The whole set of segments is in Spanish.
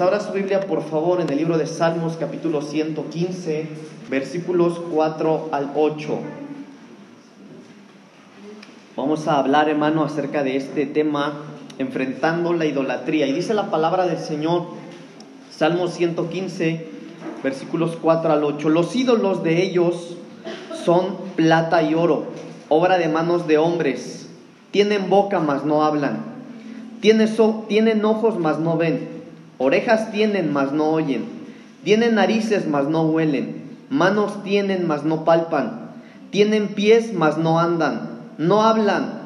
Ahora su Biblia, por favor, en el libro de Salmos, capítulo 115, versículos 4 al 8. Vamos a hablar, hermano, acerca de este tema, enfrentando la idolatría. Y dice la palabra del Señor, Salmos 115, versículos 4 al 8. Los ídolos de ellos son plata y oro, obra de manos de hombres. Tienen boca, mas no hablan. Tienen ojos, mas no ven Orejas tienen, mas no oyen. Tienen narices, mas no huelen. Manos tienen, mas no palpan. Tienen pies, mas no andan. No hablan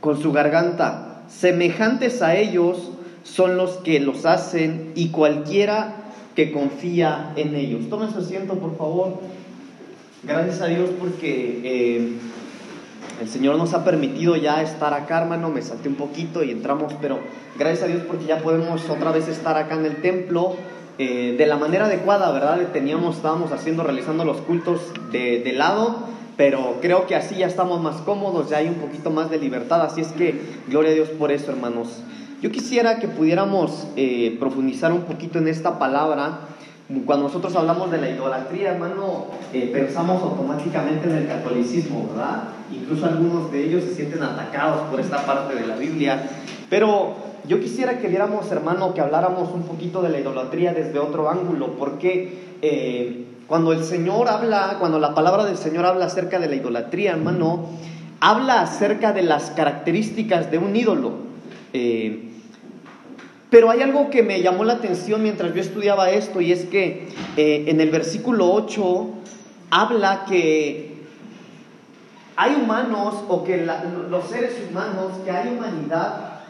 con su garganta. Semejantes a ellos son los que los hacen y cualquiera que confía en ellos. Tomen su asiento, por favor. Gracias a Dios porque eh, el Señor nos ha permitido ya estar acá, hermano. Me salté un poquito y entramos, pero gracias a Dios porque ya podemos otra vez estar acá en el templo eh, de la manera adecuada, ¿verdad? Teníamos, estábamos haciendo, realizando los cultos de, de, lado, pero creo que así ya estamos más cómodos, ya hay un poquito más de libertad, así es que gloria a Dios por eso, hermanos. Yo quisiera que pudiéramos eh, profundizar un poquito en esta palabra. Cuando nosotros hablamos de la idolatría, hermano, eh, pensamos automáticamente en el catolicismo, ¿verdad? Incluso algunos de ellos se sienten atacados por esta parte de la Biblia. Pero yo quisiera que viéramos, hermano, que habláramos un poquito de la idolatría desde otro ángulo, porque eh, cuando el Señor habla, cuando la palabra del Señor habla acerca de la idolatría, hermano, habla acerca de las características de un ídolo. Eh, pero hay algo que me llamó la atención mientras yo estudiaba esto y es que eh, en el versículo 8 habla que hay humanos o que los seres humanos, que hay humanidad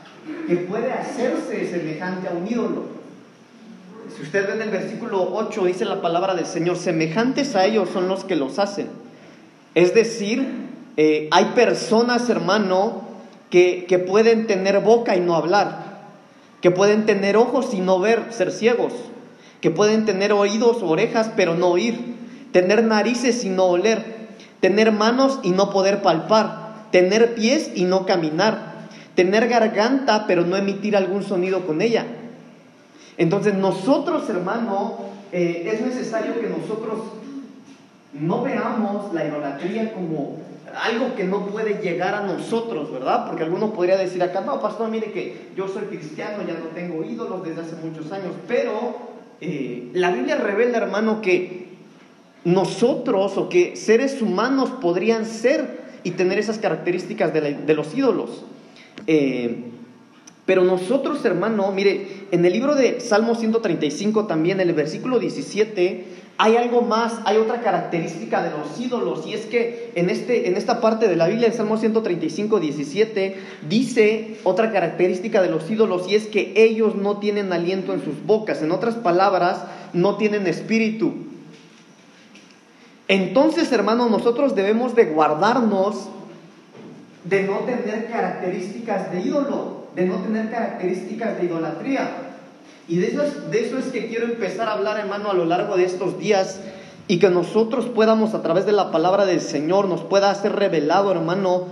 que puede hacerse semejante a un ídolo. Si usted ve en el versículo 8, dice la palabra del Señor, semejantes a ellos son los que los hacen. Es decir, eh, hay personas, hermano, que, que pueden tener boca y no hablar, que pueden tener ojos y no ver, ser ciegos, que pueden tener oídos, orejas, pero no oír, tener narices y no oler, tener manos y no poder palpar, tener pies y no caminar tener garganta pero no emitir algún sonido con ella. Entonces nosotros, hermano, eh, es necesario que nosotros no veamos la idolatría como algo que no puede llegar a nosotros, ¿verdad? Porque alguno podría decir acá, no, pastor, mire que yo soy cristiano, ya no tengo ídolos desde hace muchos años, pero eh, la Biblia revela, hermano, que nosotros o que seres humanos podrían ser y tener esas características de los ídolos. Eh, pero nosotros, hermano, mire, en el libro de Salmo 135 también, en el versículo 17, hay algo más, hay otra característica de los ídolos, y es que en, este, en esta parte de la Biblia, en Salmo 135, 17, dice otra característica de los ídolos, y es que ellos no tienen aliento en sus bocas, en otras palabras, no tienen espíritu. Entonces, hermano, nosotros debemos de guardarnos de no tener características de ídolo, de no tener características de idolatría. Y de eso, es, de eso es que quiero empezar a hablar, hermano, a lo largo de estos días y que nosotros podamos, a través de la palabra del Señor, nos pueda hacer revelado, hermano,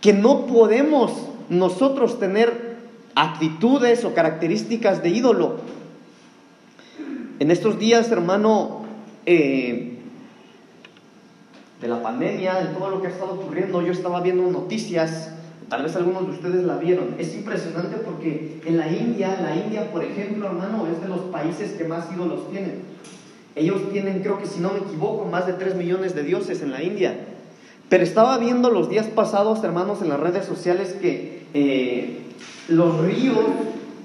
que no podemos nosotros tener actitudes o características de ídolo. En estos días, hermano, eh, de la pandemia, de todo lo que ha estado ocurriendo, yo estaba viendo noticias, tal vez algunos de ustedes la vieron. Es impresionante porque en la India, la India, por ejemplo, hermano, es de los países que más ídolos tienen. Ellos tienen, creo que si no me equivoco, más de 3 millones de dioses en la India. Pero estaba viendo los días pasados, hermanos, en las redes sociales que eh, los ríos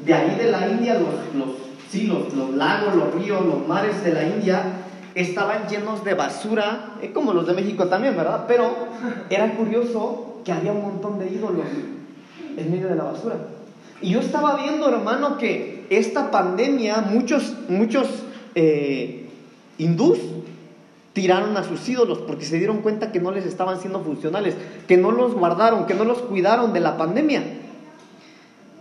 de ahí de la India, los, los, sí, los, los lagos, los ríos, los mares de la India, estaban llenos de basura, eh, como los de México también, ¿verdad? Pero era curioso que había un montón de ídolos en medio de la basura. Y yo estaba viendo, hermano, que esta pandemia, muchos, muchos eh, hindús tiraron a sus ídolos porque se dieron cuenta que no les estaban siendo funcionales, que no los guardaron, que no los cuidaron de la pandemia.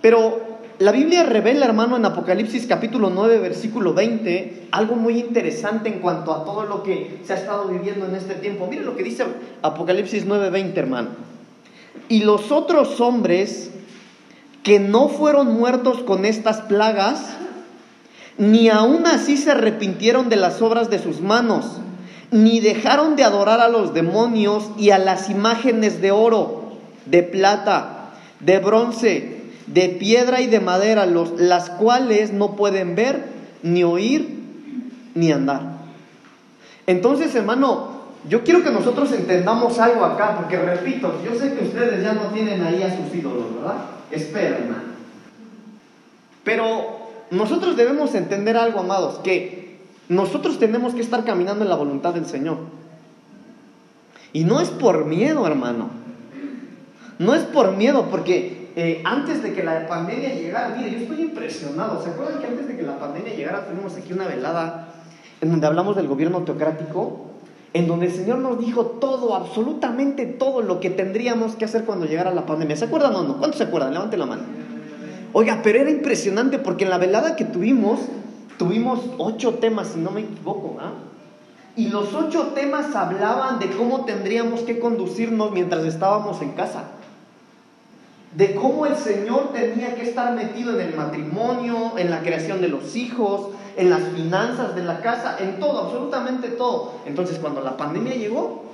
Pero la Biblia revela, hermano, en Apocalipsis capítulo 9, versículo 20, algo muy interesante en cuanto a todo lo que se ha estado viviendo en este tiempo. Mire lo que dice Apocalipsis 9, 20, hermano. Y los otros hombres que no fueron muertos con estas plagas ni aun así se arrepintieron de las obras de sus manos, ni dejaron de adorar a los demonios y a las imágenes de oro, de plata, de bronce, de piedra y de madera, los, las cuales no pueden ver, ni oír, ni andar. Entonces, hermano, yo quiero que nosotros entendamos algo acá, porque repito, yo sé que ustedes ya no tienen ahí a sus ídolos, ¿verdad? Espera, hermano. Pero nosotros debemos entender algo, amados, que nosotros tenemos que estar caminando en la voluntad del Señor. Y no es por miedo, hermano. No es por miedo, porque eh, antes de que la pandemia llegara, mire, yo estoy impresionado. ¿Se acuerdan que antes de que la pandemia llegara tuvimos aquí una velada en donde hablamos del gobierno teocrático? En donde el Señor nos dijo todo, absolutamente todo lo que tendríamos que hacer cuando llegara la pandemia. ¿Se acuerdan o no? ¿Cuántos se acuerdan? Levanten la mano. Oiga, pero era impresionante porque en la velada que tuvimos, tuvimos ocho temas, si no me equivoco, ¿ah? Y los ocho temas hablaban de cómo tendríamos que conducirnos mientras estábamos en casa. De cómo el Señor tenía que estar metido en el matrimonio, en la creación de los hijos, en las finanzas de la casa, en todo, absolutamente todo. Entonces cuando la pandemia llegó,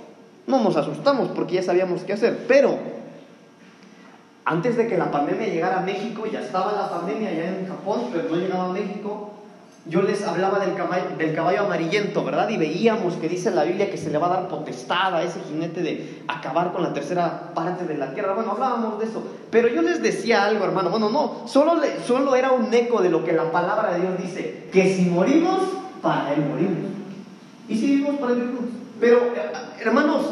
no nos asustamos porque ya sabíamos qué hacer. Pero antes de que la pandemia llegara a México, ya estaba la pandemia ya en Japón, pero no llegaba a México, yo les hablaba del caballo, del caballo amarillento, ¿verdad? Y veíamos que dice la Biblia que se le va a dar potestad a ese jinete de acabar con la tercera parte de la tierra. Bueno, hablábamos de eso. Pero yo les decía algo, hermano. Bueno, no, solo, solo era un eco de lo que la palabra de Dios dice. Que si morimos, para Él morimos. Y si vivimos, para Él vivimos. Pero, eh, hermanos,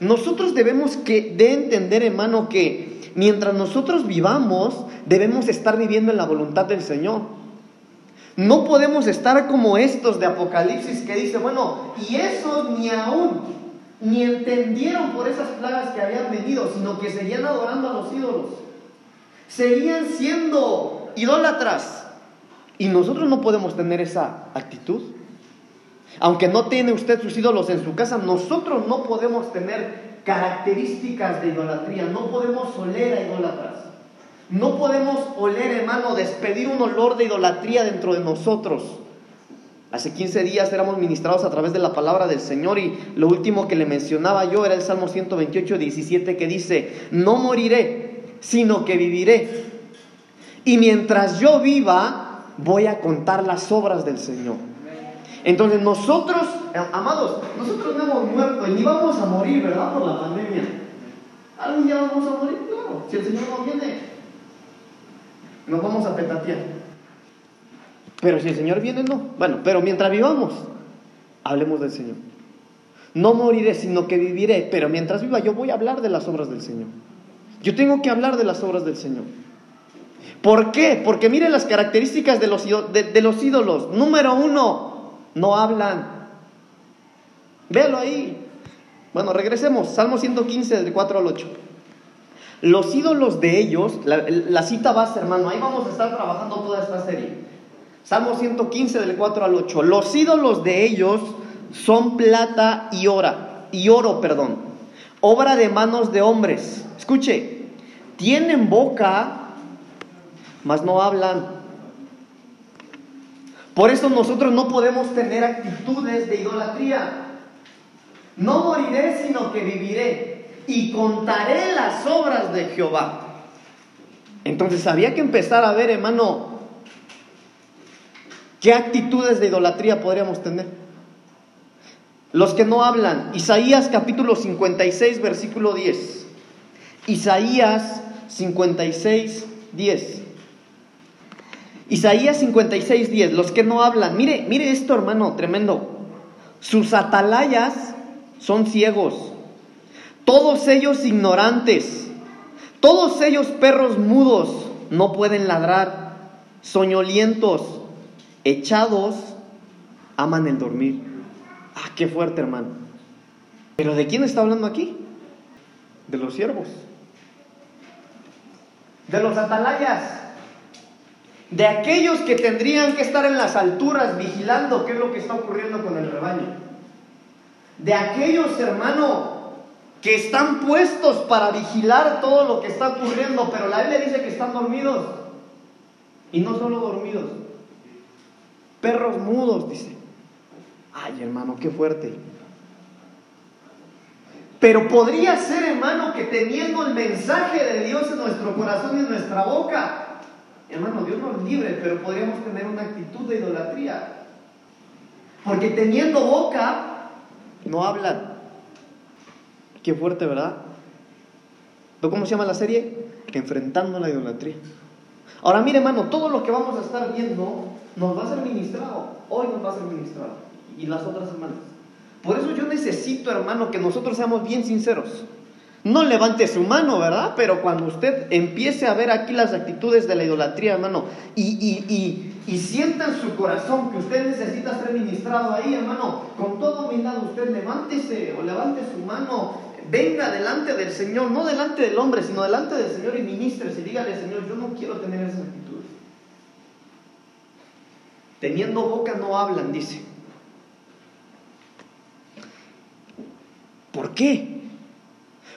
nosotros debemos que, de entender, hermano, que mientras nosotros vivamos, debemos estar viviendo en la voluntad del Señor. No podemos estar como estos de Apocalipsis que dice, bueno, y esos ni aún, ni entendieron por esas plagas que habían venido, sino que seguían adorando a los ídolos. Seguían siendo idólatras. Y nosotros no podemos tener esa actitud. Aunque no tiene usted sus ídolos en su casa, nosotros no podemos tener características de idolatría. No podemos oler a idolatras. No podemos oler, hermano, despedir un olor de idolatría dentro de nosotros. Hace 15 días éramos ministrados a través de la palabra del Señor y lo último que le mencionaba yo era el Salmo 128, 17 que dice, no moriré, sino que viviré. Y mientras yo viva, voy a contar las obras del Señor. Entonces nosotros, eh, amados, nosotros no hemos muerto ni vamos a morir, ¿verdad? Por la pandemia. Algún día vamos a morir, claro. Si el Señor no viene, nos vamos a petatear. Pero si el Señor viene, no. Bueno, pero mientras vivamos, hablemos del Señor. No moriré, sino que viviré. Pero mientras viva, yo voy a hablar de las obras del Señor. Yo tengo que hablar de las obras del Señor. ¿Por qué? Porque miren las características de los, ídolos. Número uno, no hablan. Véalo ahí. Bueno, regresemos. Salmo 115, del 4 al 8. Los ídolos de ellos, la, cita base, hermano, ahí vamos a estar trabajando toda esta serie. Salmo 115, del 4 al 8. Los ídolos de ellos son plata y oro, y oro, perdón, obra de manos de hombres. Escuche, tienen boca, mas no hablan por eso nosotros no podemos tener actitudes de idolatría. No moriré, sino que viviré y contaré las obras de Jehová. Entonces había que empezar a ver, hermano, qué actitudes de idolatría podríamos tener. Los que no hablan, Isaías capítulo 56, versículo 10. Isaías 56, 10. Isaías 56, 10, los que no hablan, mire, mire esto hermano, tremendo. Sus atalayas son ciegos, todos ellos ignorantes, todos ellos perros mudos, no pueden ladrar, soñolientos, echados, aman el dormir. Ah, qué fuerte hermano. Pero ¿de quién está hablando aquí? De los siervos. De los atalayas de aquellos que tendrían que estar en las alturas vigilando qué es lo que está ocurriendo con el rebaño. De aquellos, hermano, que están puestos para vigilar todo lo que está ocurriendo, pero la Biblia dice que están dormidos. Y no solo dormidos, perros mudos, dice. Ay, hermano, qué fuerte. Pero podría ser, hermano, que teniendo el mensaje de Dios en nuestro corazón y en nuestra boca, hermano, Dios nos libre, pero podríamos tener una actitud de idolatría. Porque teniendo boca, no hablan. Qué fuerte, ¿verdad? ¿Cómo se llama la serie? Enfrentando la idolatría. Ahora mire, hermano, todo lo que vamos a estar viendo nos va a ser ministrado. Hoy nos va a ser ministrado. Y las otras semanas. Por eso yo necesito, hermano, que nosotros seamos bien sinceros. No levante su mano, ¿verdad? Pero cuando usted empiece a ver aquí las actitudes de la idolatría, hermano, y, y, y, sienta en su corazón que usted necesita ser ministrado ahí, hermano, con todo humildad usted levántese o levante su mano, venga delante del Señor, no delante del hombre, sino delante del Señor y ministre y dígale, Señor, yo no quiero tener esas actitudes. Teniendo boca no hablan, dice. ¿Por qué?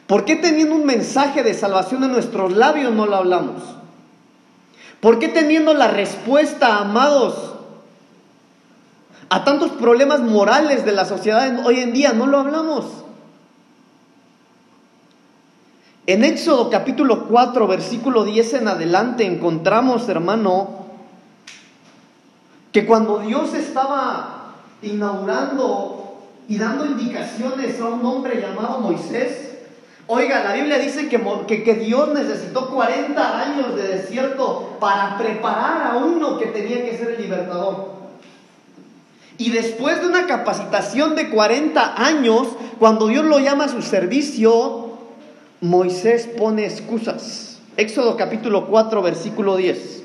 ¿Por qué teniendo un mensaje de salvación en nuestros labios no lo hablamos? ¿Por qué teniendo la respuesta, amados, a tantos problemas morales de la sociedad hoy en día no lo hablamos? En Éxodo capítulo 4, versículo 10 en adelante encontramos, hermano, que cuando Dios estaba inaugurando y dando indicaciones a un hombre llamado Moisés, Oiga, la Biblia dice que, que, Dios necesitó 40 años de desierto para preparar a uno que tenía que ser el libertador. Y después de una capacitación de 40 años, cuando Dios lo llama a su servicio, Moisés pone excusas. Éxodo capítulo 4, versículo 10.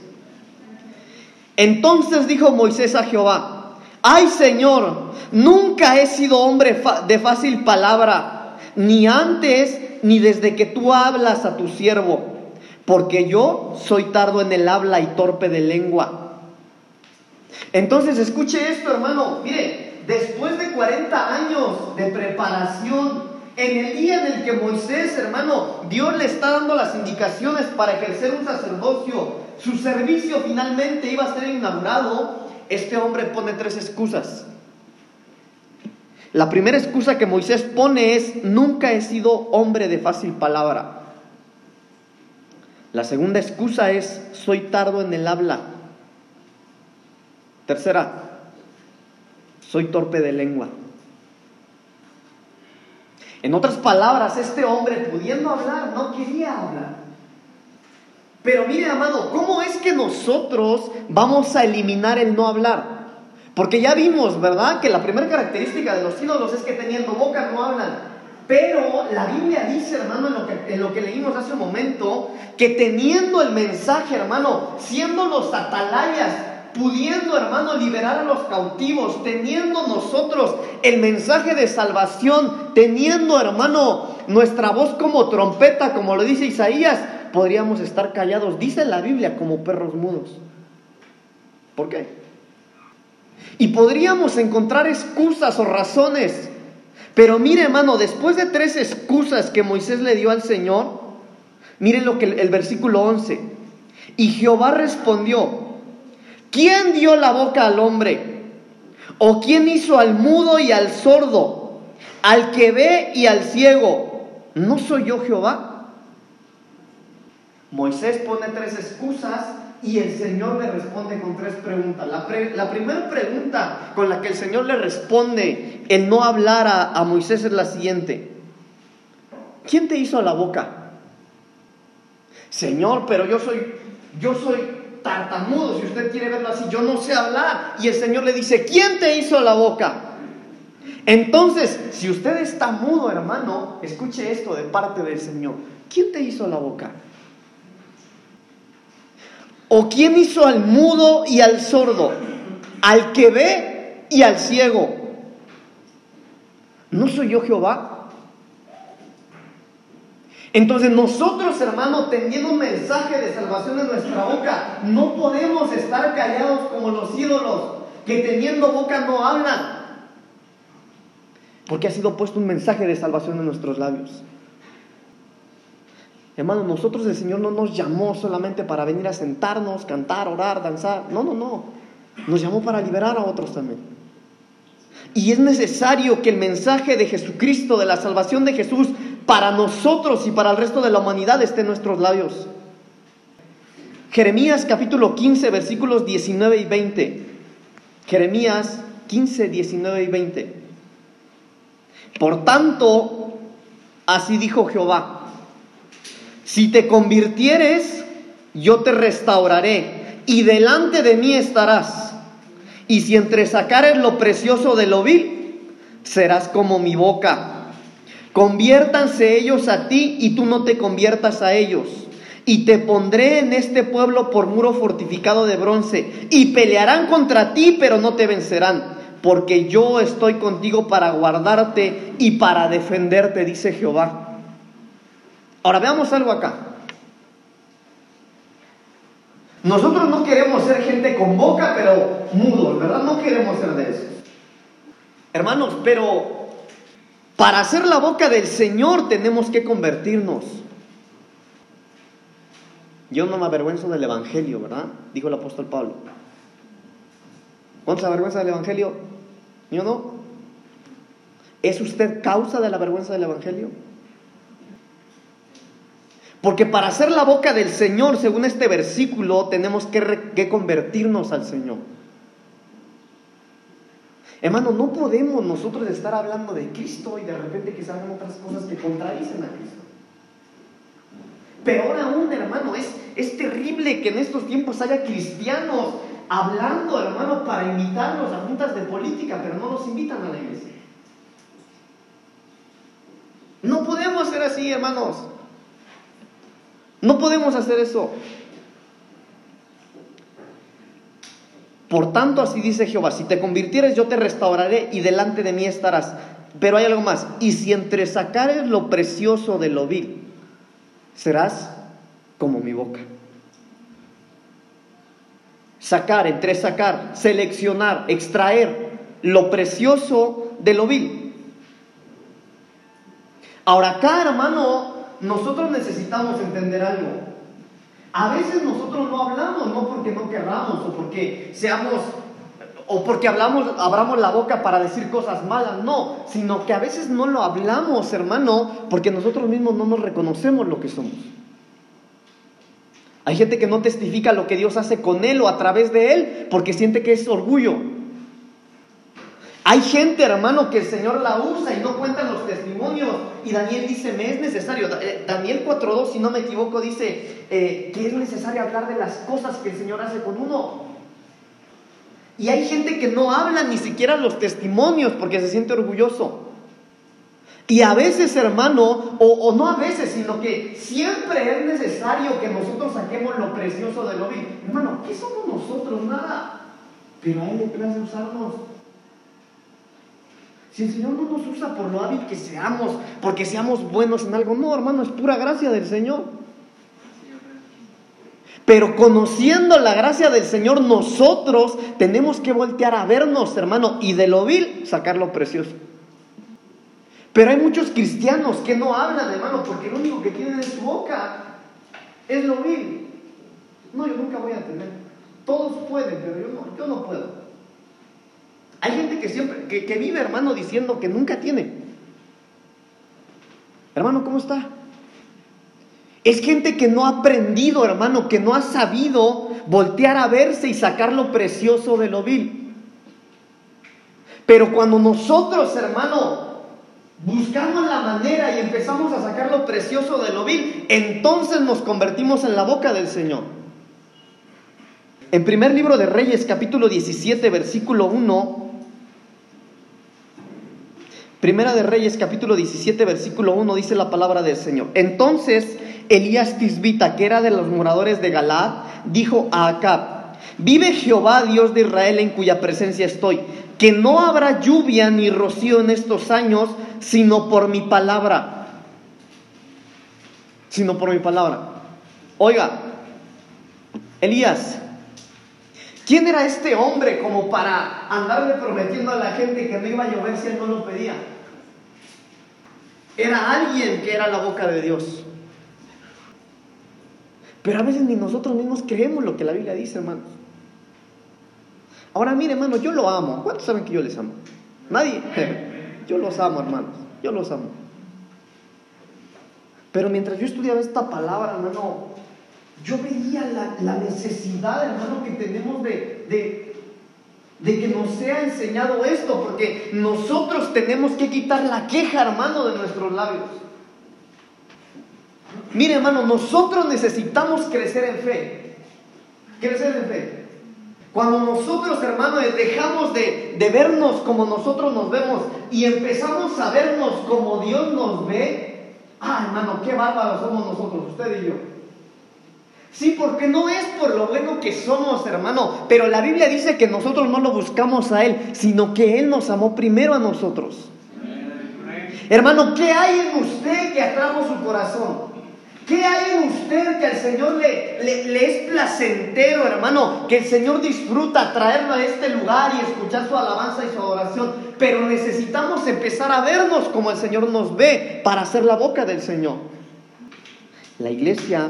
Entonces dijo Moisés a Jehová, ay Señor, nunca he sido hombre de fácil palabra, ni antes ni desde que tú hablas a tu siervo, porque yo soy tardo en el habla y torpe de lengua. Entonces, escuche esto, hermano. Mire, después de 40 años de preparación, en el día en el que Moisés, hermano, Dios le está dando las indicaciones para ejercer un sacerdocio, su servicio finalmente iba a ser inaugurado, este hombre pone tres excusas. La primera excusa que Moisés pone es, nunca he sido hombre de fácil palabra. La segunda excusa es, soy tardo en el habla. Tercera, soy torpe de lengua. En otras palabras, este hombre pudiendo hablar, no quería hablar. Pero mire, amado, ¿cómo es que nosotros vamos a eliminar el no hablar? Porque ya vimos, ¿verdad? Que la primera característica de los ídolos es que teniendo boca no hablan. Pero la Biblia dice, hermano, en lo, que, lo que leímos hace un momento, que teniendo el mensaje, hermano, siendo los atalayas, pudiendo, hermano, liberar a los cautivos, teniendo nosotros el mensaje de salvación, teniendo, hermano, nuestra voz como trompeta, como lo dice Isaías, podríamos estar callados, dice la Biblia, como perros mudos. ¿Por qué? Y podríamos encontrar excusas o razones. Pero mire, hermano, después de tres excusas que Moisés le dio al Señor, mire lo que el, versículo 11. Y Jehová respondió, ¿quién dio la boca al hombre? ¿O quién hizo al mudo y al sordo? Al que ve y al ciego. ¿No soy yo Jehová? Moisés pone tres excusas y el Señor le responde con tres preguntas. La, primera pregunta con la que el Señor le responde en no hablar a, a Moisés es la siguiente. ¿Quién te hizo la boca? Señor, pero yo soy, yo soy tartamudo, si usted quiere verlo así, yo no sé hablar. Y el Señor le dice, ¿quién te hizo la boca? Entonces, si usted está mudo, hermano, escuche esto de parte del Señor. ¿Quién te hizo la boca? ¿O quién hizo al mudo y al sordo? Al que ve y al ciego. ¿No soy yo Jehová? Entonces nosotros, hermano, teniendo un mensaje de salvación en nuestra boca, no podemos estar callados como los ídolos, que teniendo boca no hablan. Porque ha sido puesto un mensaje de salvación en nuestros labios. Hermano, nosotros el Señor no nos llamó solamente para venir a sentarnos, cantar, orar, danzar. No, no, no. Nos llamó para liberar a otros también. Y es necesario que el mensaje de Jesucristo, de la salvación de Jesús, para nosotros y para el resto de la humanidad esté en nuestros labios. Jeremías capítulo 15, versículos 19 y 20. Jeremías 15, 19 y 20. Por tanto, así dijo Jehová, si te convirtieres, yo te restauraré y delante de mí estarás. Y si entresacares lo precioso de lo vil, serás como mi boca. Conviértanse ellos a ti y tú no te conviertas a ellos. Y te pondré en este pueblo por muro fortificado de bronce. Y pelearán contra ti, pero no te vencerán. Porque yo estoy contigo para guardarte y para defenderte, dice Jehová. Ahora veamos algo acá. Nosotros no queremos ser gente con boca, pero mudos, ¿verdad? No queremos ser de eso. Hermanos, pero para hacer la boca del Señor tenemos que convertirnos. Yo no me avergüenzo del Evangelio, ¿verdad? Dijo el apóstol Pablo. ¿Cuánto se avergüenza del Evangelio? Yo no. ¿Es usted causa de la vergüenza del Evangelio? Porque para hacer la boca del Señor, según este versículo, tenemos que, convertirnos al Señor. Hermano, no podemos nosotros estar hablando de Cristo y de repente que salgan otras cosas que contradicen a Cristo. Peor aún, hermano, es, es terrible que en estos tiempos haya cristianos hablando, hermano, para invitarlos a juntas de política, pero no nos invitan a la iglesia. No podemos ser así, hermanos. No podemos hacer eso. Por tanto, así dice Jehová, si te convirtieres yo te restauraré y delante de mí estarás. Pero hay algo más, y si entre sacares lo precioso de lo vil, serás como mi boca. Sacar, entre sacar, seleccionar, extraer lo precioso de lo vil. Ahora acá, hermano, nosotros necesitamos entender algo. A veces nosotros no hablamos, no porque no querramos o porque seamos o porque hablamos, abramos la boca para decir cosas malas, no, sino que a veces no lo hablamos, hermano, porque nosotros mismos no nos reconocemos lo que somos. Hay gente que no testifica lo que Dios hace con él o a través de él porque siente que es orgullo. Hay gente, hermano, que el Señor la usa y no cuentan los testimonios. Y Daniel dice, me es necesario. Eh, Daniel 4.2, si no me equivoco, dice eh, que es necesario hablar de las cosas que el Señor hace con uno. Y hay gente que no habla ni siquiera los testimonios porque se siente orgulloso. Y a veces, hermano, o, no a veces, sino que siempre es necesario que nosotros saquemos lo precioso de lo. Hermano, ¿qué somos nosotros? Nada. Pero a Él le place usarnos. Si el Señor no nos usa por lo hábil que seamos, porque seamos buenos en algo, no, hermano, es pura gracia del Señor. Pero conociendo la gracia del Señor, nosotros tenemos que voltear a vernos, hermano, y de lo vil sacar lo precioso. Pero hay muchos cristianos que no hablan, hermano, porque lo único que tienen en su boca es lo vil. No, yo nunca voy a tener. Todos pueden, pero yo no, yo no puedo. Hay gente que siempre, que, vive, hermano, diciendo que nunca tiene. Hermano, ¿cómo está? Es gente que no ha aprendido, hermano, que no ha sabido voltear a verse y sacar lo precioso de lo vil. Pero cuando nosotros, hermano, buscamos la manera y empezamos a sacar lo precioso de lo vil, entonces nos convertimos en la boca del Señor. En primer libro de Reyes, capítulo 17, versículo 1, Primera de Reyes, capítulo 17, versículo 1, dice la palabra del Señor. Entonces Elías Tisbita, que era de los moradores de Galad, dijo a Acab, vive Jehová, Dios de Israel, en cuya presencia estoy, que no habrá lluvia ni rocío en estos años, sino por mi palabra. Sino por mi palabra. Oiga, Elías, ¿quién era este hombre como para andarle prometiendo a la gente que no iba a llover si él no lo pedía? Era alguien que era la boca de Dios. Pero a veces ni nosotros mismos creemos lo que la Biblia dice, hermanos. Ahora mire, hermano, yo lo amo. ¿Cuántos saben que yo les amo? Nadie. Yo los amo, hermanos. Yo los amo. Pero mientras yo estudiaba esta palabra, hermano, yo veía la, necesidad, hermano, que tenemos de, de que nos sea enseñado esto, porque nosotros tenemos que quitar la queja, hermano, de nuestros labios. Mire, hermano, nosotros necesitamos crecer en fe. Crecer en fe. Cuando nosotros, hermano, dejamos de, de vernos como nosotros nos vemos y empezamos a vernos como Dios nos ve, ah, hermano, qué bárbaros somos nosotros, usted y yo. Sí, porque no es por lo bueno que somos, hermano, pero la Biblia dice que nosotros no lo buscamos a Él, sino que Él nos amó primero a nosotros. Hermano, ¿qué hay en usted que atrajo su corazón? ¿Qué hay en usted que al Señor le, es placentero, hermano? Que el Señor disfruta traerlo a este lugar y escuchar su alabanza y su adoración. Pero necesitamos empezar a vernos como el Señor nos ve para hacer la boca del Señor. La iglesia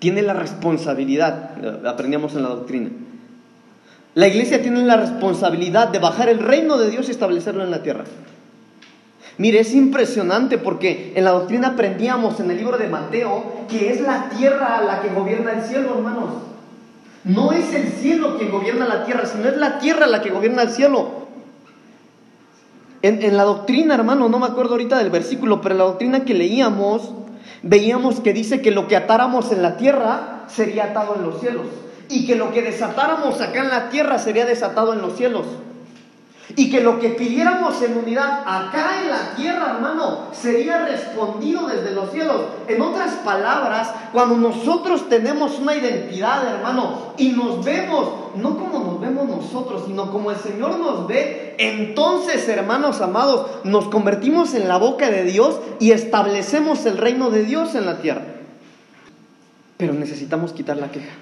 tiene la responsabilidad, aprendíamos en la doctrina, la iglesia tiene la responsabilidad de bajar el reino de Dios y establecerlo en la tierra. Mire, es impresionante porque en la doctrina aprendíamos en el libro de Mateo que es la tierra la que gobierna el cielo, hermanos. No es el cielo quien gobierna la tierra, sino es la tierra la que gobierna el cielo. En, en la doctrina, hermano, no me acuerdo ahorita del versículo, pero en la doctrina que leíamos, veíamos que dice que lo que atáramos en la tierra sería atado en los cielos y que lo que desatáramos acá en la tierra sería desatado en los cielos. Y que lo que pidiéramos en unidad acá en la tierra, hermano, sería respondido desde los cielos. En otras palabras, cuando nosotros tenemos una identidad, hermano, y nos vemos, no como nos vemos nosotros, sino como el Señor nos ve, entonces, hermanos amados, nos convertimos en la boca de Dios y establecemos el reino de Dios en la tierra. Pero necesitamos quitar la queja.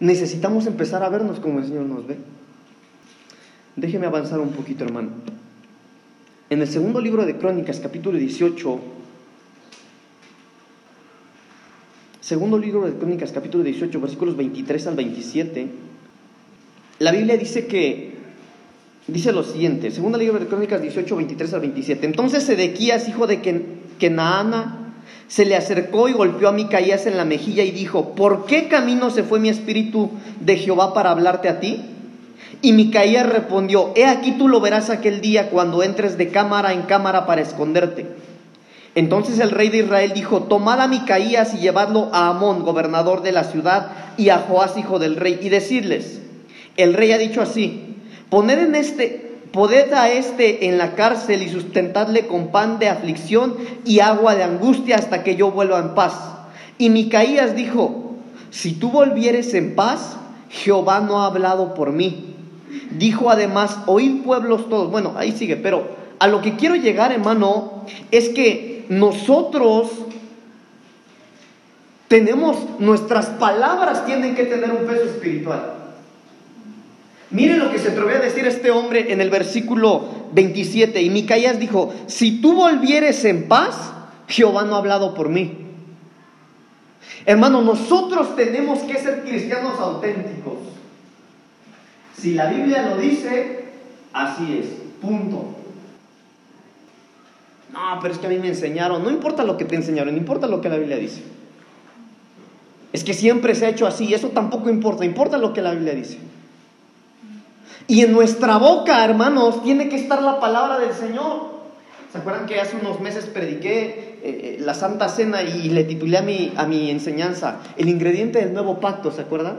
Necesitamos empezar a vernos como el Señor nos ve. Déjeme avanzar un poquito, hermano. En el segundo libro de Crónicas, capítulo 18, segundo libro de Crónicas, capítulo 18, versículos 23 al 27, la Biblia dice que, dice lo siguiente, segundo libro de Crónicas 18, 23 al 27, entonces Sedequías, hijo de Kenaana, se le acercó y golpeó a Micaías en la mejilla y dijo, ¿por qué camino se fue mi espíritu de Jehová para hablarte a ti? Y Micaías respondió, he aquí tú lo verás aquel día cuando entres de cámara en cámara para esconderte. Entonces el rey de Israel dijo, tomad a Micaías y llevadlo a Amón, gobernador de la ciudad, y a Joás, hijo del rey, y decirles, el rey ha dicho así, poned en este, a este en la cárcel y sustentadle con pan de aflicción y agua de angustia hasta que yo vuelva en paz. Y Micaías dijo, si tú volvieres en paz, Jehová no ha hablado por mí Dijo además, oíd pueblos todos. Bueno, ahí sigue, pero a lo que quiero llegar, hermano, es que nosotros tenemos, nuestras palabras tienen que tener un peso espiritual. Miren lo que se atrevió a decir este hombre en el versículo 27. Y Micaías dijo, si tú volvieres en paz, Jehová no ha hablado por mí. Hermano, nosotros tenemos que ser cristianos auténticos. Si la Biblia lo dice, así es, punto. No, pero es que a mí me enseñaron, no importa lo que te enseñaron, importa lo que la Biblia dice. Es que siempre se ha hecho así, eso tampoco importa, importa lo que la Biblia dice. Y en nuestra boca, hermanos, tiene que estar la palabra del Señor. ¿Se acuerdan que hace unos meses prediqué eh, eh, la Santa Cena y le titulé a mi, a mi enseñanza El ingrediente del nuevo pacto? ¿Se acuerdan?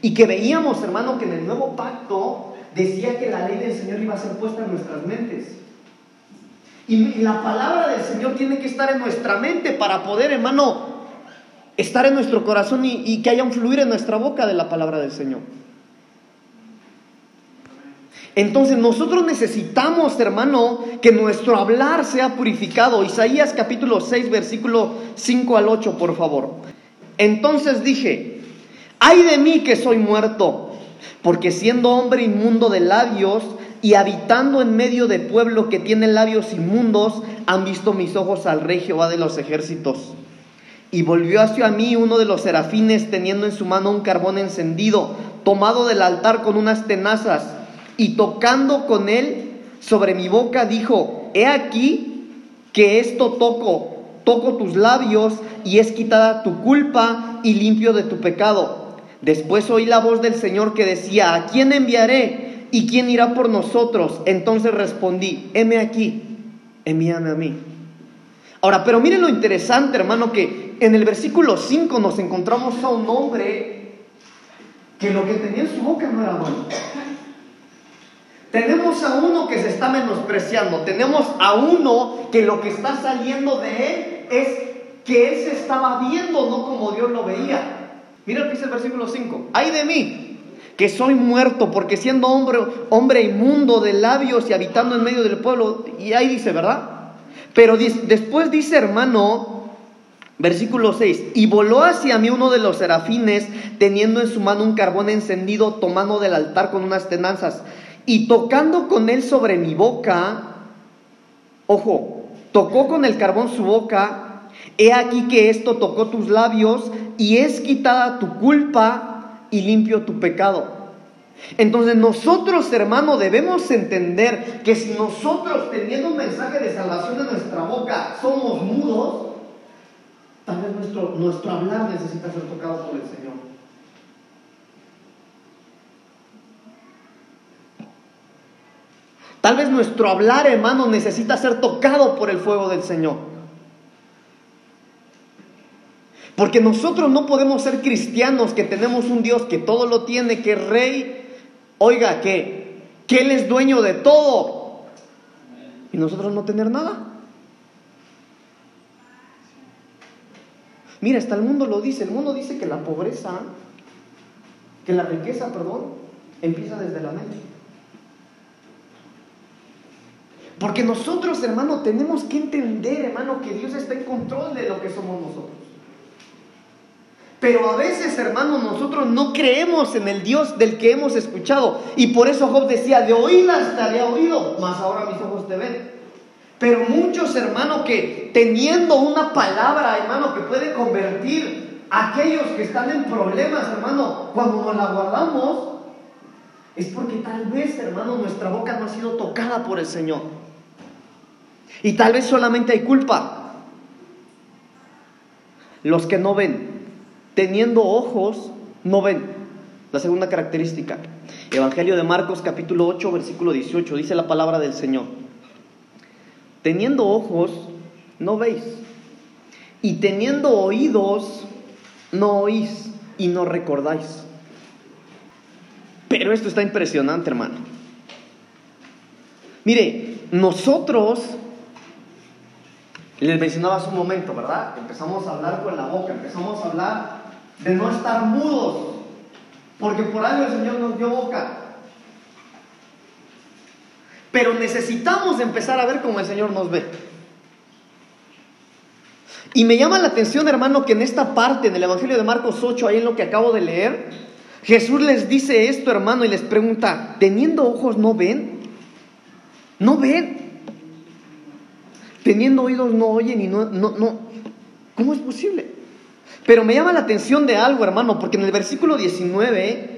Y que veíamos, hermano, que en el nuevo pacto decía que la ley del Señor iba a ser puesta en nuestras mentes. Y la palabra del Señor tiene que estar en nuestra mente para poder, hermano, estar en nuestro corazón y, y que haya un fluir en nuestra boca de la palabra del Señor. Entonces nosotros necesitamos, hermano, que nuestro hablar sea purificado. Isaías capítulo 6, versículo 5 al 8, por favor. Entonces dije, ay de mí que soy muerto, porque siendo hombre inmundo de labios y habitando en medio de pueblo que tiene labios inmundos, han visto mis ojos al rey Jehová de los ejércitos. Y volvió hacia mí uno de los serafines teniendo en su mano un carbón encendido, tomado del altar con unas tenazas, y tocando con él sobre mi boca, dijo, he aquí que esto toco, toco tus labios, y es quitada tu culpa y limpio de tu pecado. Después oí la voz del Señor que decía, ¿a quién enviaré? ¿Y quién irá por nosotros? Entonces respondí, heme aquí, envíame a mí. Ahora, pero miren lo interesante, hermano, que en el versículo 5 nos encontramos a un hombre que lo que tenía en su boca no era bueno. Tenemos a uno que se está menospreciando, tenemos a uno que lo que está saliendo de él es que él se estaba viendo no como Dios lo veía. Mira lo que dice el versículo 5. Ay de mí, que soy muerto, porque siendo hombre, hombre inmundo de labios y habitando en medio del pueblo, y ahí dice, ¿verdad? Pero después dice, hermano, versículo 6, y voló hacia mí uno de los serafines, teniendo en su mano un carbón encendido, tomando del altar con unas tenazas, y tocando con él sobre mi boca, ojo, tocó con el carbón su boca, He aquí que esto tocó tus labios y es quitada tu culpa y limpio tu pecado. Entonces nosotros, hermano, debemos entender que si nosotros teniendo un mensaje de salvación en nuestra boca somos mudos, tal vez nuestro, nuestro hablar necesita ser tocado por el Señor. Tal vez nuestro hablar, hermano, necesita ser tocado por el fuego del Señor. Porque nosotros no podemos ser cristianos que tenemos un Dios que todo lo tiene, que es rey, oiga, que, que Él es dueño de todo. Y nosotros no tener nada. Mira, hasta el mundo lo dice. El mundo dice que la pobreza, que la riqueza, perdón, empieza desde la mente. Porque nosotros, hermano, tenemos que entender, hermano, que Dios está en control de lo que somos nosotros. Pero a veces, hermanos, nosotros no creemos en el Dios del que hemos escuchado. Y por eso Job decía, de oídas te había oído, mas ahora mis ojos te ven. Pero muchos, hermanos, que teniendo una palabra, hermano, que puede convertir a aquellos que están en problemas, hermano, cuando nos la guardamos, es porque tal vez, hermano, nuestra boca no ha sido tocada por el Señor. Y tal vez solamente hay culpa. Los que no ven, teniendo ojos, no ven. La segunda característica. Evangelio de Marcos capítulo 8, versículo 18, dice la palabra del Señor. Teniendo ojos, no veis. Y teniendo oídos, no oís y no recordáis. Pero esto está impresionante, hermano. Mire, nosotros les mencionaba hace un momento, ¿verdad? Empezamos a hablar con la boca, empezamos a hablar de no estar mudos, porque por algo el Señor nos dio boca. Pero necesitamos empezar a ver cómo el Señor nos ve. Y me llama la atención, hermano, que en esta parte, en el Evangelio de Marcos 8, ahí en lo que acabo de leer, Jesús les dice esto, hermano, y les pregunta, ¿teniendo ojos no ven? ¿No ven? Teniendo oídos no oyen y no, no, no. ¿Cómo es posible? Pero me llama la atención de algo, hermano, porque en el versículo 19,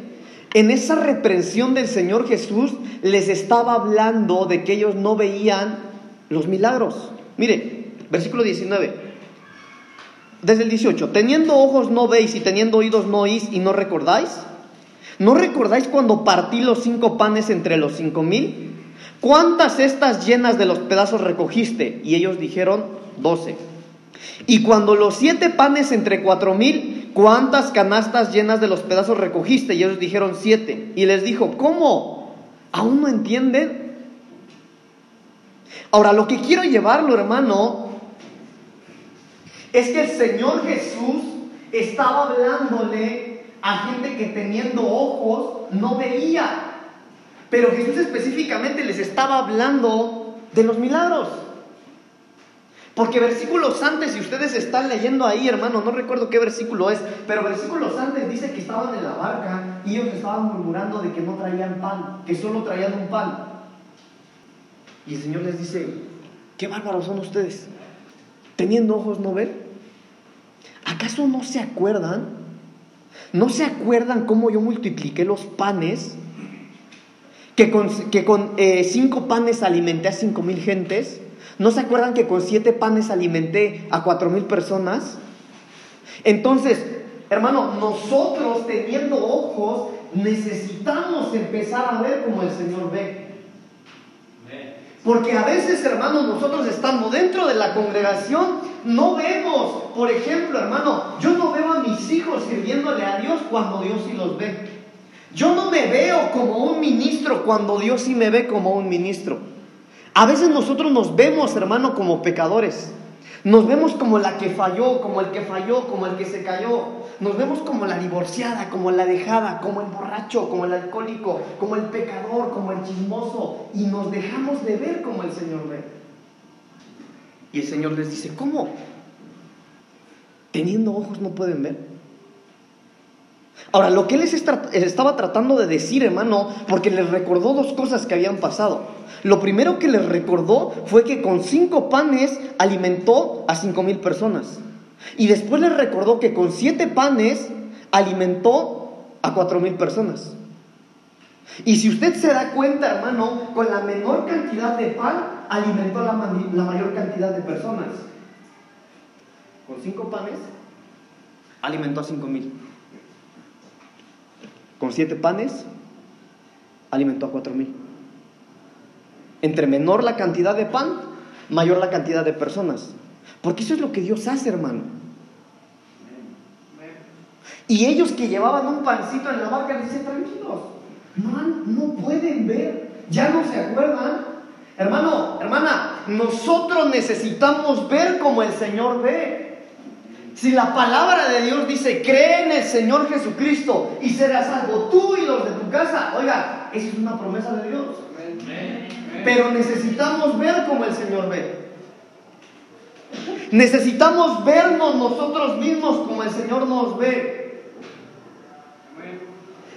en esa reprensión del Señor Jesús, les estaba hablando de que ellos no veían los milagros. Mire, versículo 19. Desde el 18, teniendo ojos no veis y teniendo oídos no oís y no recordáis. ¿No recordáis cuando partí los cinco panes entre los cinco mil? ¿Cuántas estas llenas de los pedazos recogiste? Y ellos dijeron, doce. Y cuando los siete panes entre cuatro mil, ¿cuántas canastas llenas de los pedazos recogiste? Y ellos dijeron siete. Y les dijo, ¿cómo? ¿Aún no entienden? Ahora, lo que quiero llevarlo, hermano, es que el Señor Jesús estaba hablándole a gente que teniendo ojos no veía. Pero Jesús específicamente les estaba hablando de los milagros. Porque versículos antes, si ustedes están leyendo ahí, hermano, no recuerdo qué versículo es, pero versículos antes dice que estaban en la barca y ellos estaban murmurando de que no traían pan, que solo traían un pan. Y el Señor les dice, qué bárbaros son ustedes, teniendo ojos no ven. ¿Acaso no se acuerdan ¿No se acuerdan cómo yo multipliqué los panes? Que con, que con eh, cinco panes alimenté a cinco mil gentes. ¿No se acuerdan que con siete panes alimenté a cuatro mil personas? Entonces, hermano, nosotros teniendo ojos necesitamos empezar a ver como el Señor ve. Porque a veces, hermano, nosotros estando dentro de la congregación, no vemos, por ejemplo, hermano, yo no veo a mis hijos sirviéndole a Dios cuando Dios sí los ve. Yo no me veo como un ministro cuando Dios sí me ve como un ministro. A veces nosotros nos vemos, hermano, como pecadores. Nos vemos como la que falló, como el que falló, como el que se cayó. Nos vemos como la divorciada, como la dejada, como el borracho, como el alcohólico, como el pecador, como el chismoso. Y nos dejamos de ver como el Señor ve. Y el Señor les dice, ¿cómo? Teniendo ojos no pueden ver. Ahora, lo que él les estaba tratando de decir, hermano, porque les recordó dos cosas que habían pasado. Lo primero que les recordó fue que con cinco panes alimentó a cinco mil personas. Y después les recordó que con siete panes alimentó a cuatro mil personas. Y si usted se da cuenta, hermano, con la menor cantidad de pan alimentó a la, la mayor cantidad de personas. Con cinco panes alimentó a cinco mil. Con siete panes alimentó a cuatro mil. Entre menor la cantidad de pan, mayor la cantidad de personas. Porque eso es lo que Dios hace, hermano. Y ellos que llevaban un pancito en la barca dicen, tranquilos, no pueden ver, ya no se acuerdan. Hermano, hermana, nosotros necesitamos ver como el Señor ve. Si la palabra de Dios dice, cree en el Señor Jesucristo y serás salvo tú y los de tu casa, oiga, esa es una promesa de Dios. Pero necesitamos ver como el Señor ve. Necesitamos vernos nosotros mismos como el Señor nos ve.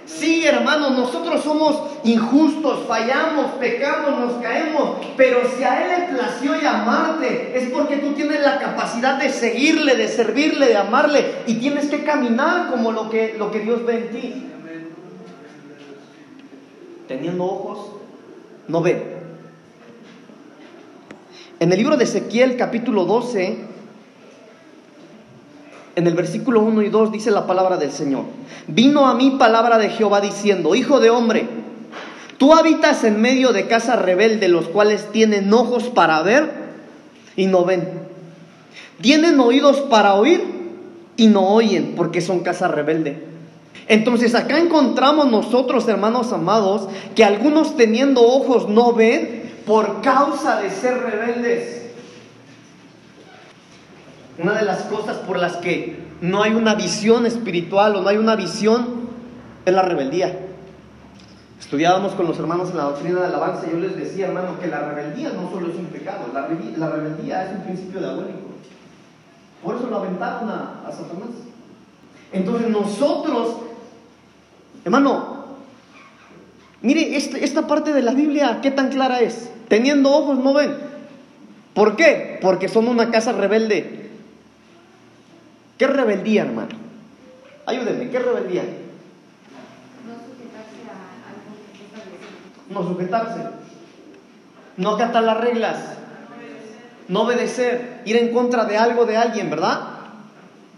Sí, hermano, nosotros somos injustos, fallamos, pecamos, nos caemos, pero si a Él le plació llamarte, es porque tú tienes la capacidad de seguirle, de servirle, de amarle, y tienes que caminar como lo que, lo que Dios ve en ti. Teniendo ojos, no ve. En el libro de Ezequiel capítulo 12, en el versículo 1 y 2 dice la palabra del Señor. Vino a mí palabra de Jehová diciendo, Hijo de hombre, tú habitas en medio de casas rebeldes, los cuales tienen ojos para ver y no ven. Tienen oídos para oír y no oyen, porque son casas rebeldes. Entonces acá encontramos nosotros, hermanos amados, que algunos teniendo ojos no ven por causa de ser rebeldes. Una de las cosas por las que no hay una visión espiritual o no hay una visión es la rebeldía. Estudiábamos con los hermanos en la doctrina de alabanza y yo les decía, hermano, que la rebeldía no solo es un pecado, la, rebeldía es un principio diabólico. Por eso lo aventaron a, Satanás. Entonces nosotros, hermano, mire esta, esta parte de la Biblia, ¿qué tan clara es? Teniendo ojos no ven. ¿Por qué? Porque son una casa rebelde. ¿Qué rebeldía, hermano? Ayúdenme, ¿qué rebeldía? No sujetarse a algo que. No sujetarse. No acatar las reglas. No obedecer. Ir en contra de algo de alguien, ¿verdad?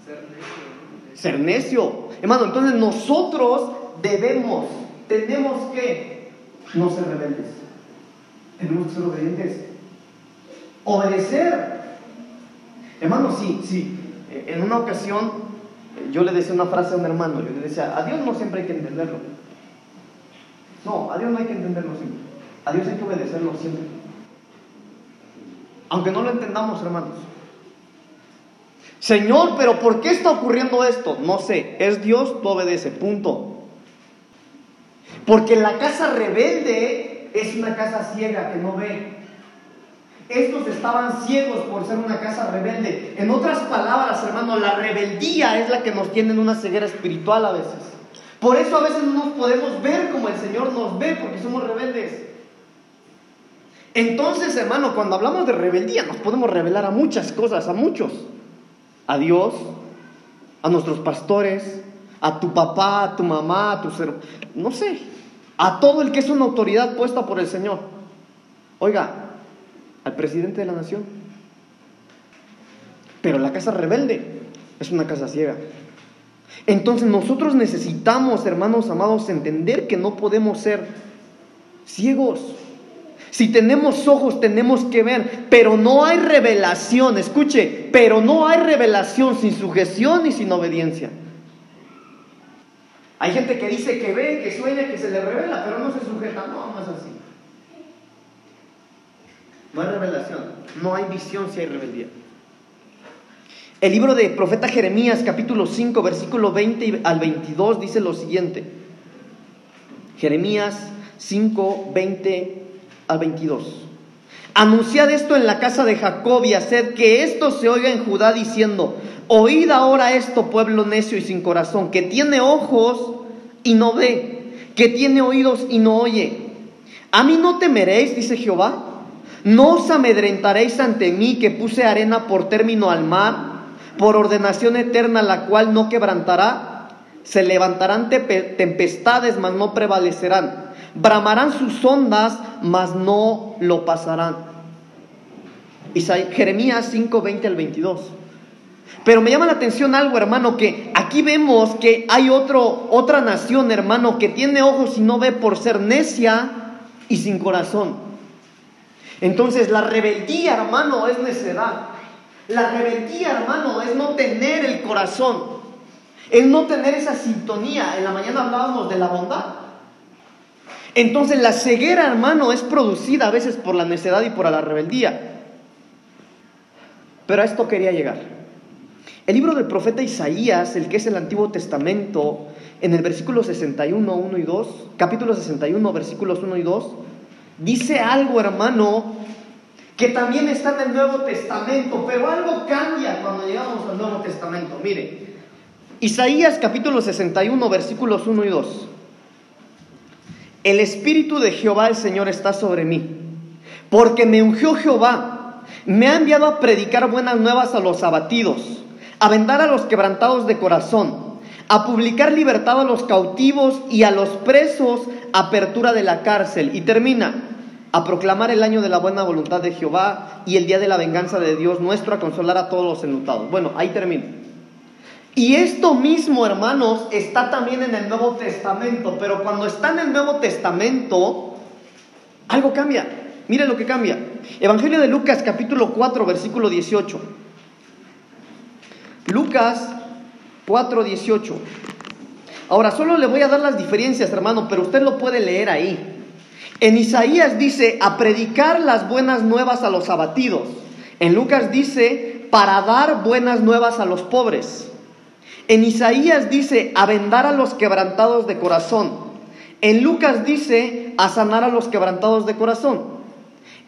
Ser necio. Ser necio. Hermano, entonces nosotros debemos, tenemos que no ser rebeldes. Tenemos que ser obedientes. Obedecer. Hermano, sí, sí en una ocasión yo le decía una frase a un hermano, yo le decía, a Dios no siempre hay que entenderlo. No, a Dios no hay que entenderlo siempre. A Dios hay que obedecerlo siempre. Aunque no lo entendamos, hermanos. Señor, pero ¿por qué está ocurriendo esto? No sé, es Dios, tú obedece, punto. Porque la casa rebelde es una casa ciega que no ve. Estos estaban ciegos por ser una casa rebelde. En otras palabras, hermano, la rebeldía es la que nos tiene en una ceguera espiritual a veces. Por eso a veces no nos podemos ver como el Señor nos ve, porque somos rebeldes. Entonces, hermano, cuando hablamos de rebeldía, nos podemos revelar a muchas cosas, a muchos. A Dios, a nuestros pastores, a tu papá, a tu mamá, a tu ser, no sé, a todo el que es una autoridad puesta por el Señor. Oiga, al presidente de la nación. Pero la casa rebelde es una casa ciega. Entonces nosotros necesitamos, hermanos amados, entender que no podemos ser ciegos. Si tenemos ojos tenemos que ver, pero no hay revelación, escuche, pero no hay revelación sin sujeción y sin obediencia. Hay gente que dice que ve, que sueña, que se le revela, pero no se sujeta. No, es así. No hay revelación, no hay visión si hay rebeldía. El libro de profeta Jeremías capítulo 5 versículo 20 al 22 dice lo siguiente. Jeremías 5, 20 al 22. Anunciad esto en la casa de Jacob y haced que esto se oiga en Judá diciendo, oíd ahora esto pueblo necio y sin corazón, que tiene ojos y no ve, que tiene oídos y no oye. A mí no temeréis, dice Jehová, no os amedrentaréis ante mí que puse arena por término al mar por ordenación eterna, la cual no quebrantará. Se levantarán tempestades, mas no prevalecerán. Bramarán sus ondas, mas no lo pasarán. Jeremías 5, 20 al 22. Pero me llama la atención algo, hermano, que aquí vemos que hay otro, otra nación, hermano, que tiene ojos y no ve por ser necia y sin corazón. Entonces la rebeldía, hermano, es necedad. La rebeldía, hermano, es no tener el corazón, es no tener esa sintonía. En la mañana hablábamos de la bondad. Entonces la ceguera, hermano, es producida a veces por la necedad y por la rebeldía. Pero a esto quería llegar. El libro del profeta Isaías, el que es el Antiguo Testamento, en el versículo 61, 1 y 2, capítulo 61, versículos 1 y 2, dice algo, hermano, que también está en el Nuevo Testamento, pero algo cambia cuando llegamos al Nuevo Testamento. Mire, Isaías capítulo 61, versículos 1 y 2. El Espíritu de Jehová el Señor está sobre mí, porque me ungió Jehová, me ha enviado a predicar buenas nuevas a los abatidos, a vendar a los quebrantados de corazón, a publicar libertad a los cautivos y a los presos, apertura de la cárcel. Y termina, a proclamar el año de la buena voluntad de Jehová y el día de la venganza de Dios nuestro, a consolar a todos los enlutados. Bueno, ahí termino. Y esto mismo, hermanos, está también en el Nuevo Testamento, pero cuando está en el Nuevo Testamento, algo cambia. Mire lo que cambia. Evangelio de Lucas capítulo 4, versículo 18. Lucas 4, 18. Ahora, solo le voy a dar las diferencias, hermano, pero usted lo puede leer ahí. En Isaías dice a predicar las buenas nuevas a los abatidos. En Lucas dice para dar buenas nuevas a los pobres. En Isaías dice a vendar a los quebrantados de corazón. En Lucas dice a sanar a los quebrantados de corazón.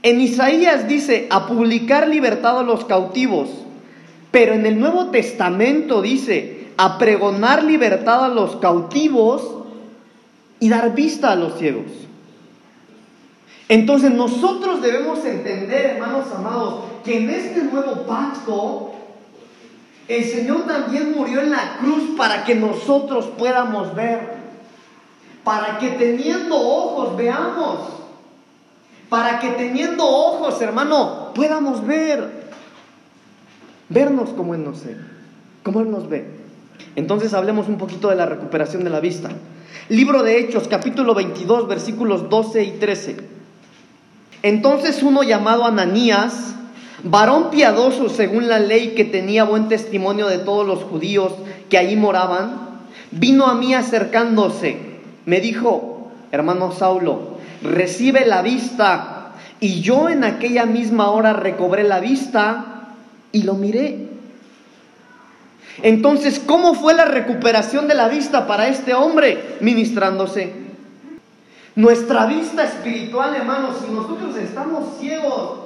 En Isaías dice a publicar libertad a los cautivos. Pero en el Nuevo Testamento dice a pregonar libertad a los cautivos y dar vista a los ciegos. Entonces nosotros debemos entender, hermanos amados, que en este nuevo pacto el Señor también murió en la cruz para que nosotros podamos ver, para que teniendo ojos veamos, para que teniendo ojos, hermano, podamos ver, vernos como Él nos ve, como Él nos ve. Entonces hablemos un poquito de la recuperación de la vista. Libro de Hechos, capítulo 22, versículos 12 y 13. Entonces uno llamado Ananías, varón piadoso según la ley que tenía buen testimonio de todos los judíos que allí moraban, vino a mí acercándose. Me dijo, hermano Saulo, recibe la vista. Y yo en aquella misma hora recobré la vista y lo miré. Entonces, ¿cómo fue la recuperación de la vista para este hombre ministrándose? Nuestra vista espiritual, hermanos, si nosotros estamos ciegos,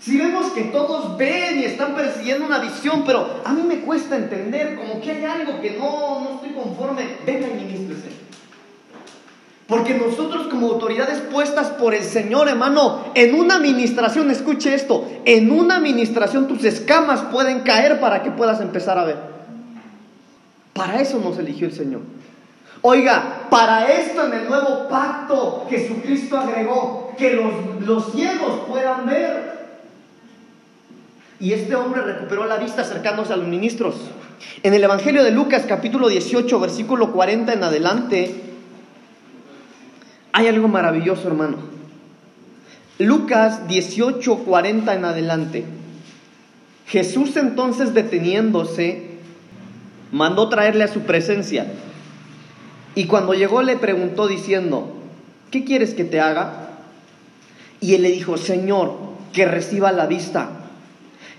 si vemos que todos ven y están persiguiendo una visión, pero a mí me cuesta entender como que hay algo que no, no estoy conforme, venga y ministrese. Porque nosotros como autoridades puestas por el Señor, hermano, en una administración, escuche esto, en una administración tus escamas pueden caer para que puedas empezar a ver. Para eso nos eligió el Señor. Oiga, para esto en el nuevo pacto Jesucristo agregó que los, los ciegos puedan ver. Y este hombre recuperó la vista acercándose a los ministros. En el Evangelio de Lucas capítulo 18, versículo 40 en adelante, hay algo maravilloso, hermano. Lucas 18, 40 en adelante. Jesús entonces deteniéndose, mandó traerle a su presencia. Y cuando llegó le preguntó diciendo, ¿qué quieres que te haga? Y él le dijo, Señor, que reciba la vista.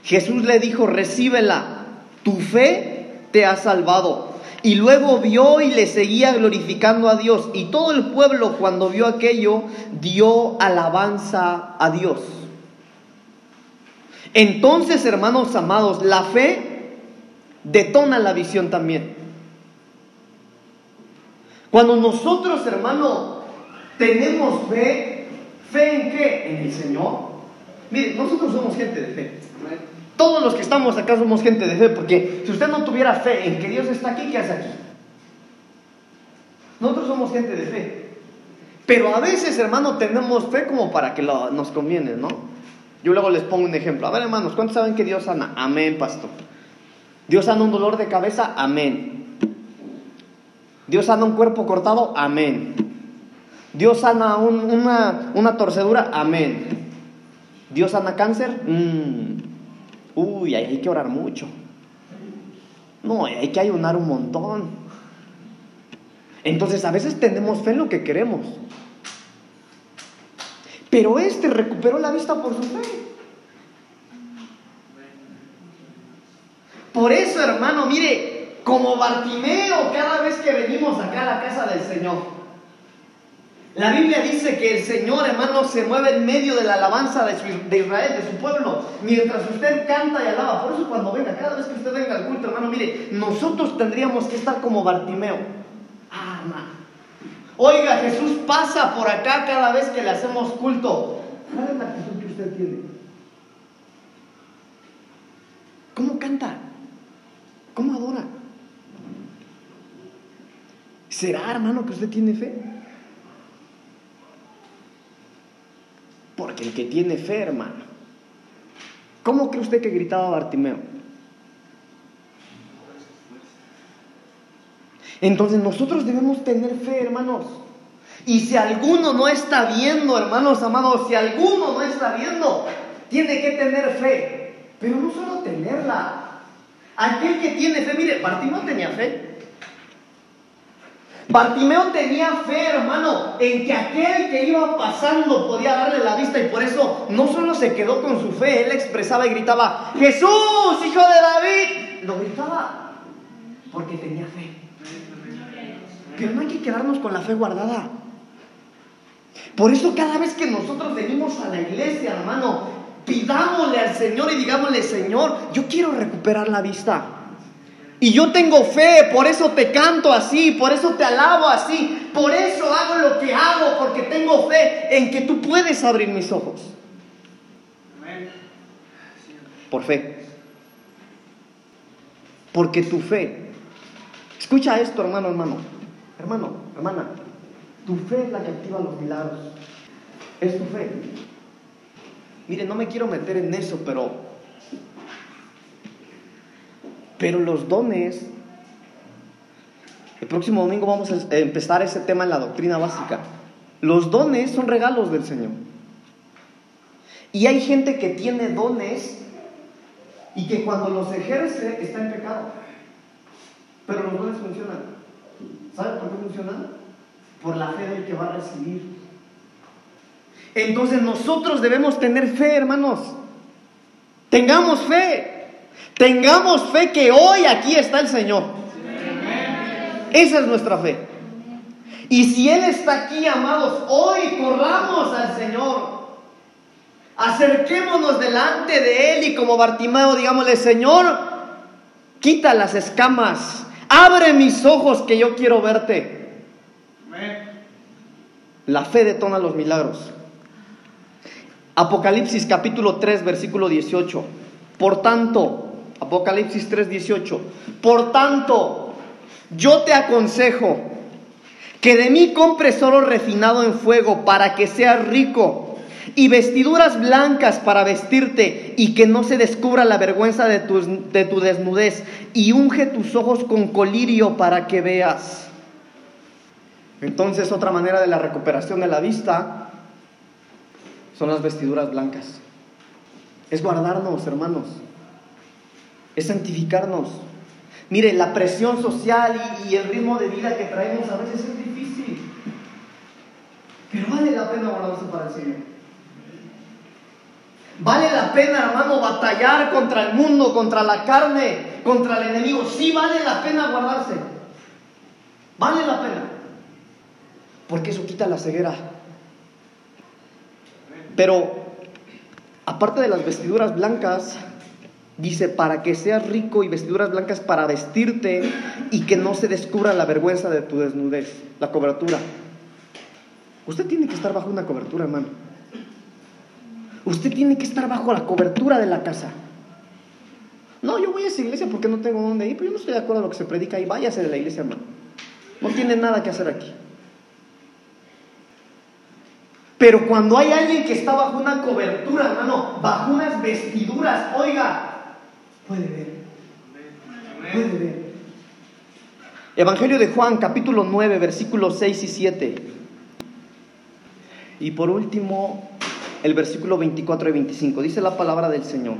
Jesús le dijo, recíbela, tu fe te ha salvado. Y luego vio y le seguía glorificando a Dios. Y todo el pueblo cuando vio aquello dio alabanza a Dios. Entonces, hermanos amados, la fe detona la visión también. Cuando nosotros, hermano, tenemos fe, ¿fe en qué? En el Señor. Mire, nosotros somos gente de fe. Todos los que estamos acá somos gente de fe, porque si usted no tuviera fe en que Dios está aquí, ¿qué hace aquí? Nosotros somos gente de fe. Pero a veces, hermano, tenemos fe como para que nos conviene, ¿no? Yo luego les pongo un ejemplo. A ver, hermanos, ¿cuántos saben que Dios sana? Amén, pastor. Dios sana un dolor de cabeza, amén. Dios sana un cuerpo cortado, amén. Dios sana una, una, torcedura, amén. Dios sana cáncer, mm. Uy, hay, que orar mucho. No, hay que ayunar un montón. Entonces a veces tenemos fe en lo que queremos. Pero este recuperó la vista por su fe. Por eso, hermano, mire, como Bartimeo cada vez que venimos acá a la casa del Señor. La Biblia dice que el Señor, hermano, se mueve en medio de la alabanza de, Israel, de su pueblo, mientras usted canta y alaba. Por eso cuando venga, cada vez que usted venga al culto, hermano, mire, nosotros tendríamos que estar como Bartimeo. Ah, Oiga, Jesús pasa por acá cada vez que le hacemos culto. ¿Cuál es la actitud que usted tiene? ¿Cómo canta? ¿Cómo adora? ¿Será, hermano, que usted tiene fe? Porque el que tiene fe, hermano. ¿Cómo cree usted que gritaba Bartimeo? Entonces nosotros debemos tener fe, hermanos. Y si alguno no está viendo, hermanos amados, si alguno no está viendo, tiene que tener fe. Pero no solo tenerla. Aquel que tiene fe, mire, Bartimeo tenía fe. Bartimeo tenía fe, hermano, en que aquel que iba pasando podía darle la vista y por eso no solo se quedó con su fe, él expresaba y gritaba, Jesús, hijo de David. Lo gritaba porque tenía fe. Pero no hay que quedarnos con la fe guardada. Por eso cada vez que nosotros venimos a la iglesia, hermano, pidámosle al Señor y digámosle, Señor, yo quiero recuperar la vista. Y yo tengo fe, por eso te canto así, por eso te alabo así, por eso hago lo que hago, porque tengo fe en que tú puedes abrir mis ojos. Por fe. Porque tu fe. Escucha esto, hermano, hermano. Hermano, hermana. Tu fe es la que activa los milagros. Es tu fe. Mire, no me quiero meter en eso, pero pero los dones, el próximo domingo vamos a empezar ese tema en la doctrina básica. Los dones son regalos del Señor. Y hay gente que tiene dones y que cuando los ejerce está en pecado. Pero los dones funcionan. ¿Sabe por qué funcionan? Por la fe del que va a recibir. Entonces nosotros debemos tener fe, hermanos. Tengamos fe. Tengamos fe que hoy aquí está el Señor. Esa es nuestra fe. Y si Él está aquí, amados, hoy corramos al Señor. Acerquémonos delante de Él y como Bartimeo, digámosle, Señor, quita las escamas, abre mis ojos que yo quiero verte. La fe detona los milagros. Apocalipsis capítulo 3, versículo 18. Por tanto, Apocalipsis 3:18. Por tanto, yo te aconsejo que de mí compres oro refinado en fuego para que seas rico y vestiduras blancas para vestirte y que no se descubra la vergüenza de tu, de tu desnudez y unge tus ojos con colirio para que veas. Entonces otra manera de la recuperación de la vista son las vestiduras blancas. Es guardarnos, hermanos. Es santificarnos. Mire, la presión social y, el ritmo de vida que traemos a veces es difícil. Pero vale la pena guardarse para el Señor. Vale la pena, hermano, batallar contra el mundo, contra la carne, contra el enemigo. Sí vale la pena guardarse. Vale la pena. Porque eso quita la ceguera. Pero, aparte de las vestiduras blancas, dice, para que seas rico y vestiduras blancas para vestirte y que no se descubra la vergüenza de tu desnudez, la cobertura. Usted tiene que estar bajo una cobertura, hermano. Usted tiene que estar bajo la cobertura de la casa. No, yo voy a esa iglesia porque no tengo dónde ir, pero yo no estoy de acuerdo a lo que se predica ahí. Váyase de la iglesia, hermano. No tiene nada que hacer aquí. Pero cuando hay alguien que está bajo una cobertura, hermano, bajo unas vestiduras, oiga, puede ver. Puede ver. Evangelio de Juan, capítulo 9, versículos 6 y 7. Y por último, el versículo 24 y 25. Dice la palabra del Señor.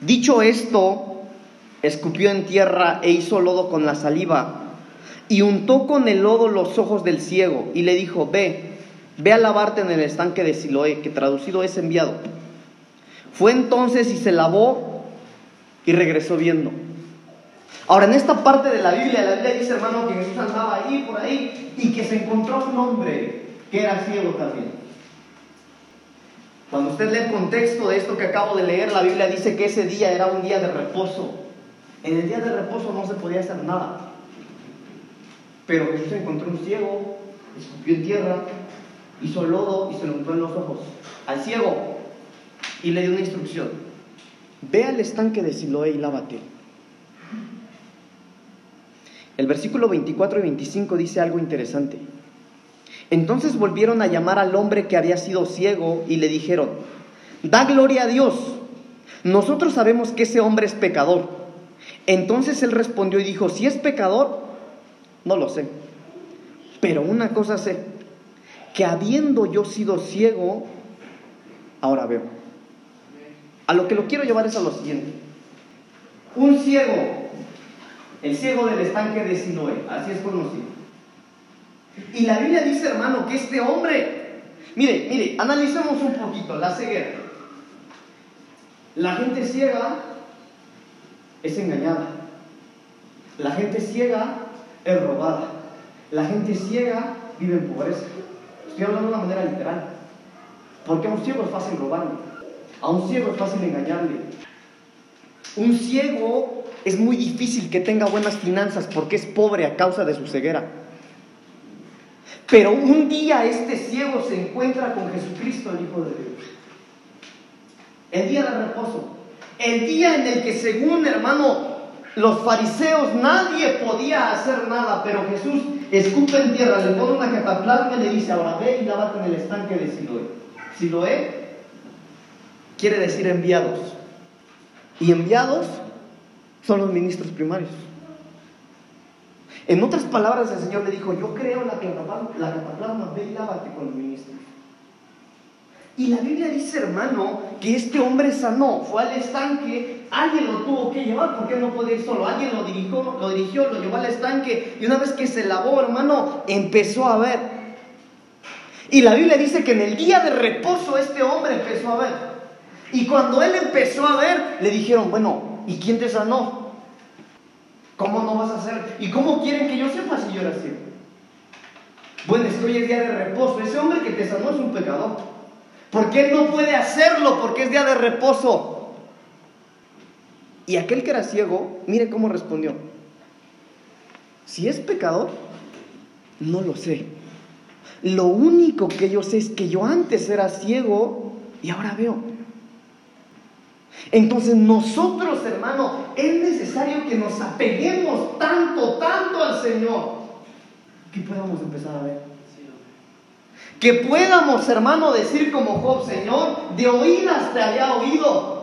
Dicho esto, escupió en tierra e hizo lodo con la saliva y untó con el lodo los ojos del ciego y le dijo, ve, ve a lavarte en el estanque de Siloé, que traducido es enviado. Fue entonces y se lavó y regresó viendo. Ahora, en esta parte de la Biblia, la Biblia dice, hermano, que Jesús andaba ahí, por ahí, y que se encontró un hombre que era ciego también. Cuando usted lee el contexto de esto que acabo de leer, la Biblia dice que ese día era un día de reposo. En el día de reposo no se podía hacer nada. Pero Jesús encontró un ciego, escupió en tierra, hizo lodo y se lo untó en los ojos al ciego y le dio una instrucción. Ve al estanque de Siloé y lávate. El versículo 24 y 25 dice algo interesante. Entonces volvieron a llamar al hombre que había sido ciego y le dijeron, da gloria a Dios, nosotros sabemos que ese hombre es pecador. Entonces él respondió y dijo, si es pecador, no lo sé. Pero una cosa sé, que habiendo yo sido ciego, ahora veo. A lo que lo quiero llevar es a lo siguiente. Un ciego, el ciego del estanque de Siloé, así es conocido. Y la Biblia dice, hermano, que este hombre, mire, mire, analicemos un poquito la ceguera. La gente ciega es engañada. La gente ciega es robada. La gente ciega vive en pobreza. Estoy hablando de una manera literal. Porque a un ciego es fácil robarle. A un ciego es fácil engañarle. Un ciego es muy difícil que tenga buenas finanzas porque es pobre a causa de su ceguera. Pero un día este ciego se encuentra con Jesucristo, el Hijo de Dios. El día de reposo. El día en el que según hermano los fariseos nadie podía hacer nada, pero Jesús escupe en tierra, le pone una cataplasma y le dice, ahora ve y lávate en el estanque de Siloé. Siloé quiere decir enviados. Y enviados son los ministros primarios. En otras palabras, el Señor le dijo, yo creo la cataplasma, ve y lávate con los ministros. Y la Biblia dice, hermano, que este hombre sanó, fue al estanque, alguien lo tuvo que llevar, porque no podía ir solo, alguien lo dirigió, lo dirigió, lo llevó al estanque, y una vez que se lavó, hermano, empezó a ver. Y la Biblia dice que en el día de reposo este hombre empezó a ver. Y cuando él empezó a ver, le dijeron, bueno, ¿y quién te sanó? ¿Cómo no vas a hacer? ¿Y cómo quieren que yo sepa si yo era así? Bueno, es que hoy es día de reposo. Ese hombre que te sanó es un pecador. Porque él no puede hacerlo porque es día de reposo. Y aquel que era ciego, mire cómo respondió. Si es pecador, no lo sé. Lo único que yo sé es que yo antes era ciego y ahora veo. Entonces nosotros, hermano, es necesario que nos apeguemos tanto, tanto al Señor, que podamos empezar a ver. Que podamos, hermano, decir como Job, Señor, de oídas te había oído.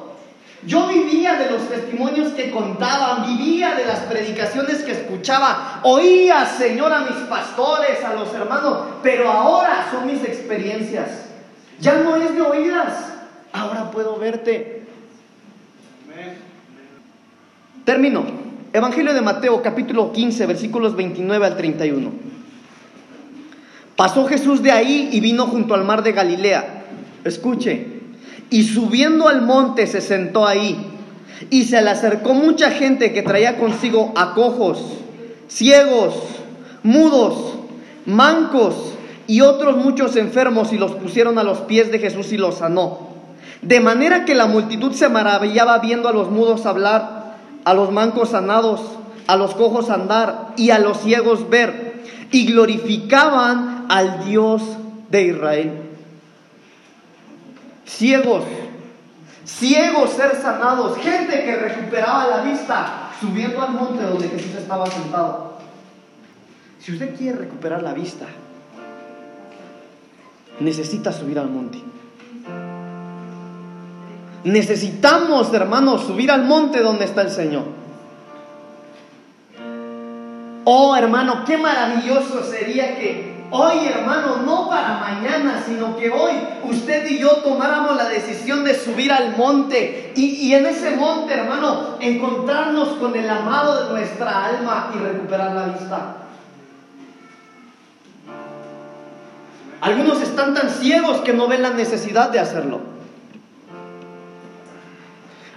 Yo vivía de los testimonios que contaban, vivía de las predicaciones que escuchaba, oía, Señor, a mis pastores, a los hermanos, pero ahora son mis experiencias. Ya no es de oídas, ahora puedo verte. Termino. Evangelio de Mateo, capítulo 15, versículos 29 al 31. Pasó Jesús de ahí y vino junto al mar de Galilea. Escuche. Y subiendo al monte se sentó ahí. Y se le acercó mucha gente que traía consigo acojos, ciegos, mudos, mancos y otros muchos enfermos y los pusieron a los pies de Jesús y los sanó. De manera que la multitud se maravillaba viendo a los mudos hablar, a los mancos sanados, a los cojos andar y a los ciegos ver, y glorificaban al Dios de Israel. Ciegos, ciegos ser sanados, gente que recuperaba la vista subiendo al monte donde Jesús estaba sentado. Si usted quiere recuperar la vista, necesita subir al monte. Necesitamos, hermanos, subir al monte donde está el Señor. Oh, hermano, qué maravilloso sería que hoy, hermano, no para mañana, sino que hoy usted y yo tomáramos la decisión de subir al monte y, y en ese monte, hermano, encontrarnos con el amado de nuestra alma y recuperar la vista. Algunos están tan ciegos que no ven la necesidad de hacerlo.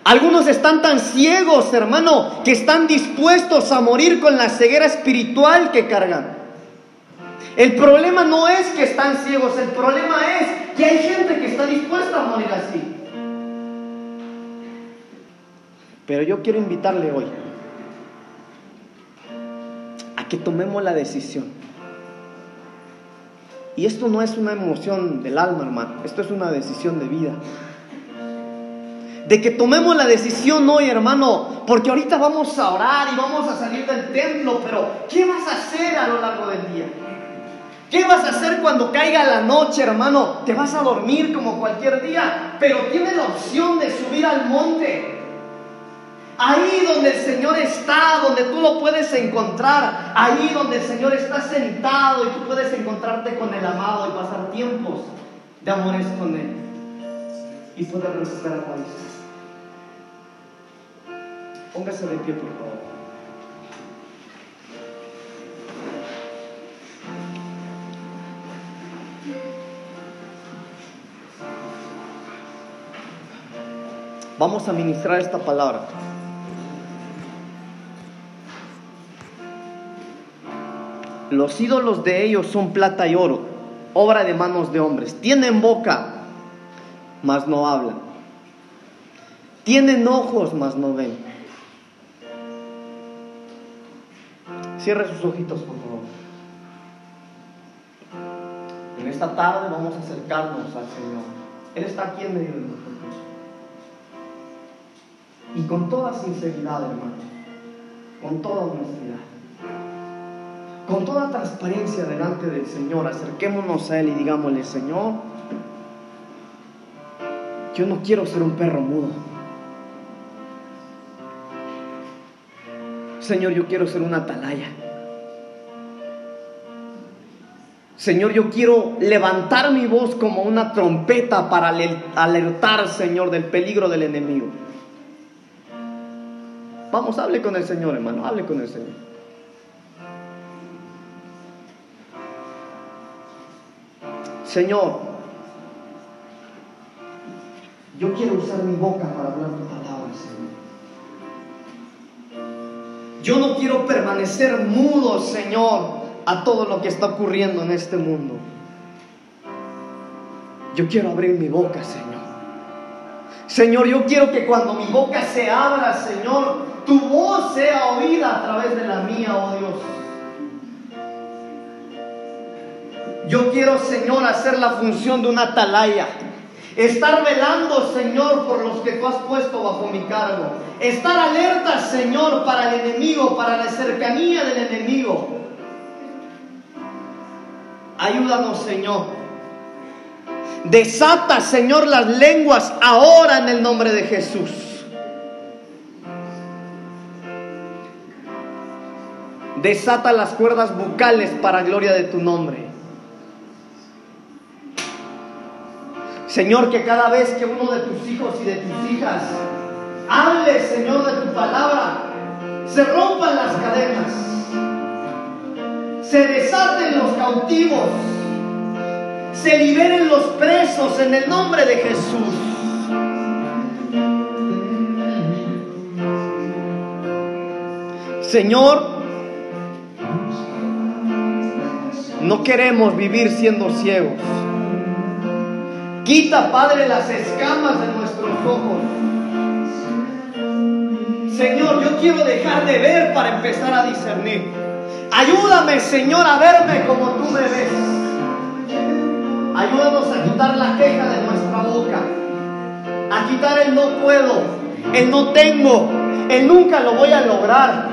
Algunos están tan ciegos, hermano, que están dispuestos a morir con la ceguera espiritual que cargan. El problema no es que están ciegos, el problema es que hay gente que está dispuesta a morir así. Pero yo quiero invitarle hoy a que tomemos la decisión. Y esto no es una emoción del alma, hermano, esto es una decisión de vida de que tomemos la decisión hoy, hermano, porque ahorita vamos a orar y vamos a salir del templo, pero ¿qué vas a hacer a lo largo del día? ¿Qué vas a hacer cuando caiga la noche, hermano? Te vas a dormir como cualquier día, pero tienes la opción de subir al monte. Ahí donde el Señor está, donde tú lo puedes encontrar, ahí donde el Señor está sentado y tú puedes encontrarte con el amado y pasar tiempos de amores con Él y poder recuperar vista. Póngase de pie, por favor. Vamos a ministrar esta palabra. Los ídolos de ellos son plata y oro, obra de manos de hombres. Tienen boca, mas no hablan. Tienen ojos, mas no ven. Cierre sus ojitos, por favor. En esta tarde vamos a acercarnos al Señor. Él está aquí en medio de nosotros. Y con toda sinceridad, hermano, con toda honestidad, con toda transparencia delante del Señor, acerquémonos a Él y digámosle, Señor, yo no quiero ser un perro mudo. Señor, yo quiero ser una atalaya. Señor, yo quiero levantar mi voz como una trompeta para alertar, Señor, del peligro del enemigo. Vamos, hable con el Señor, hermano, hable con el Señor. Señor, yo quiero usar mi boca para hablar tu palabra, Yo no quiero permanecer mudo, Señor, a todo lo que está ocurriendo en este mundo. Yo quiero abrir mi boca, Señor. Señor, yo quiero que cuando mi boca se abra, Señor, tu voz sea oída a través de la mía, oh Dios. Yo quiero, Señor, hacer la función de una atalaya. Estar velando, Señor, por los que tú has puesto bajo mi cargo. Estar alerta, Señor, para el enemigo, para la cercanía del enemigo. Ayúdanos, Señor. Desata, Señor, las lenguas ahora en el nombre de Jesús. Desata las cuerdas bucales para gloria de tu nombre. Señor, que cada vez que uno de tus hijos y de tus hijas hable, Señor, de tu palabra, se rompan las cadenas, se desaten los cautivos, se liberen los presos en el nombre de Jesús. Señor, no queremos vivir siendo ciegos. Quita, Padre, las escamas de nuestros ojos. Señor, yo quiero dejar de ver para empezar a discernir. Ayúdame, Señor, a verme como tú me ves. Ayúdanos a quitar la queja de nuestra boca. A quitar el no puedo, el no tengo, el nunca lo voy a lograr.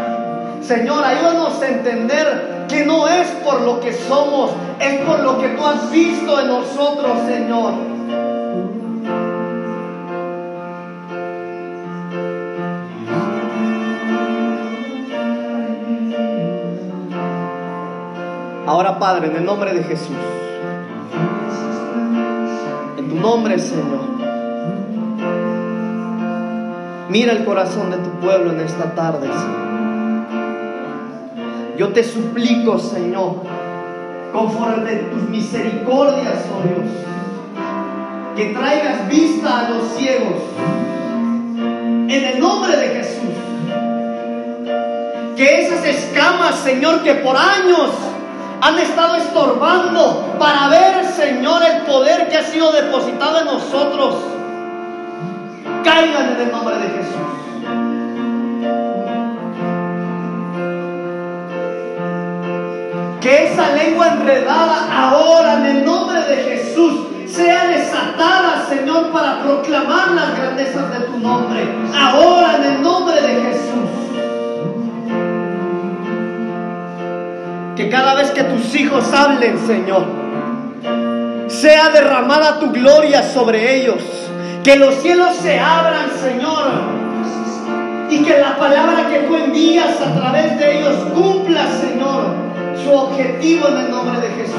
Señor, ayúdanos a entender que no es por lo que somos, es por lo que tú has visto en nosotros, Señor. Ahora, Padre, en el nombre de Jesús, en tu nombre, Señor, mira el corazón de tu pueblo en esta tarde. Yo te suplico, Señor, conforme tus misericordias, oh Dios, que traigas vista a los ciegos, en el nombre de Jesús. Que esas escamas, Señor, que por años han estado estorbando para ver, Señor, el poder que ha sido depositado en nosotros. Caigan en el nombre de Jesús. Que esa lengua enredada ahora en el nombre de Jesús sea desatada, Señor, para proclamar las grandezas de tu nombre. Ahora en el nombre de Jesús. Que cada vez que tus hijos hablen, Señor, sea derramada tu gloria sobre ellos. Que los cielos se abran, Señor. Y que la palabra que tú envías a través de ellos cumpla, Señor, su objetivo en el nombre de Jesús.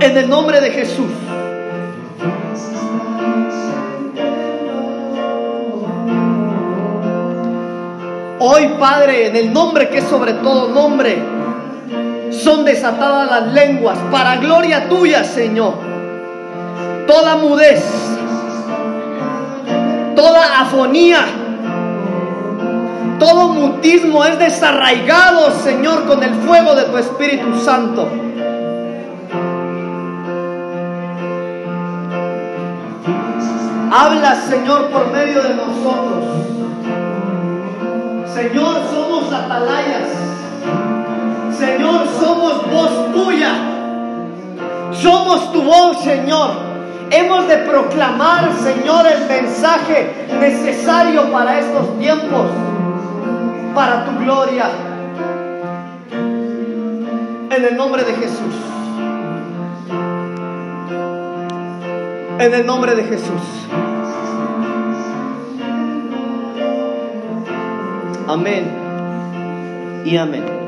En el nombre de Jesús. Hoy, Padre, en el nombre que es sobre todo nombre, son desatadas las lenguas para gloria tuya, Señor. Toda mudez, toda afonía, todo mutismo es desarraigado, Señor, con el fuego de tu Espíritu Santo. Habla, Señor, por medio de nosotros. Señor, somos atalayas. Señor, somos voz tuya. Somos tu voz, Señor. Hemos de proclamar, Señor, el mensaje necesario para estos tiempos, para tu gloria. En el nombre de Jesús. En el nombre de Jesús. Amén y amén.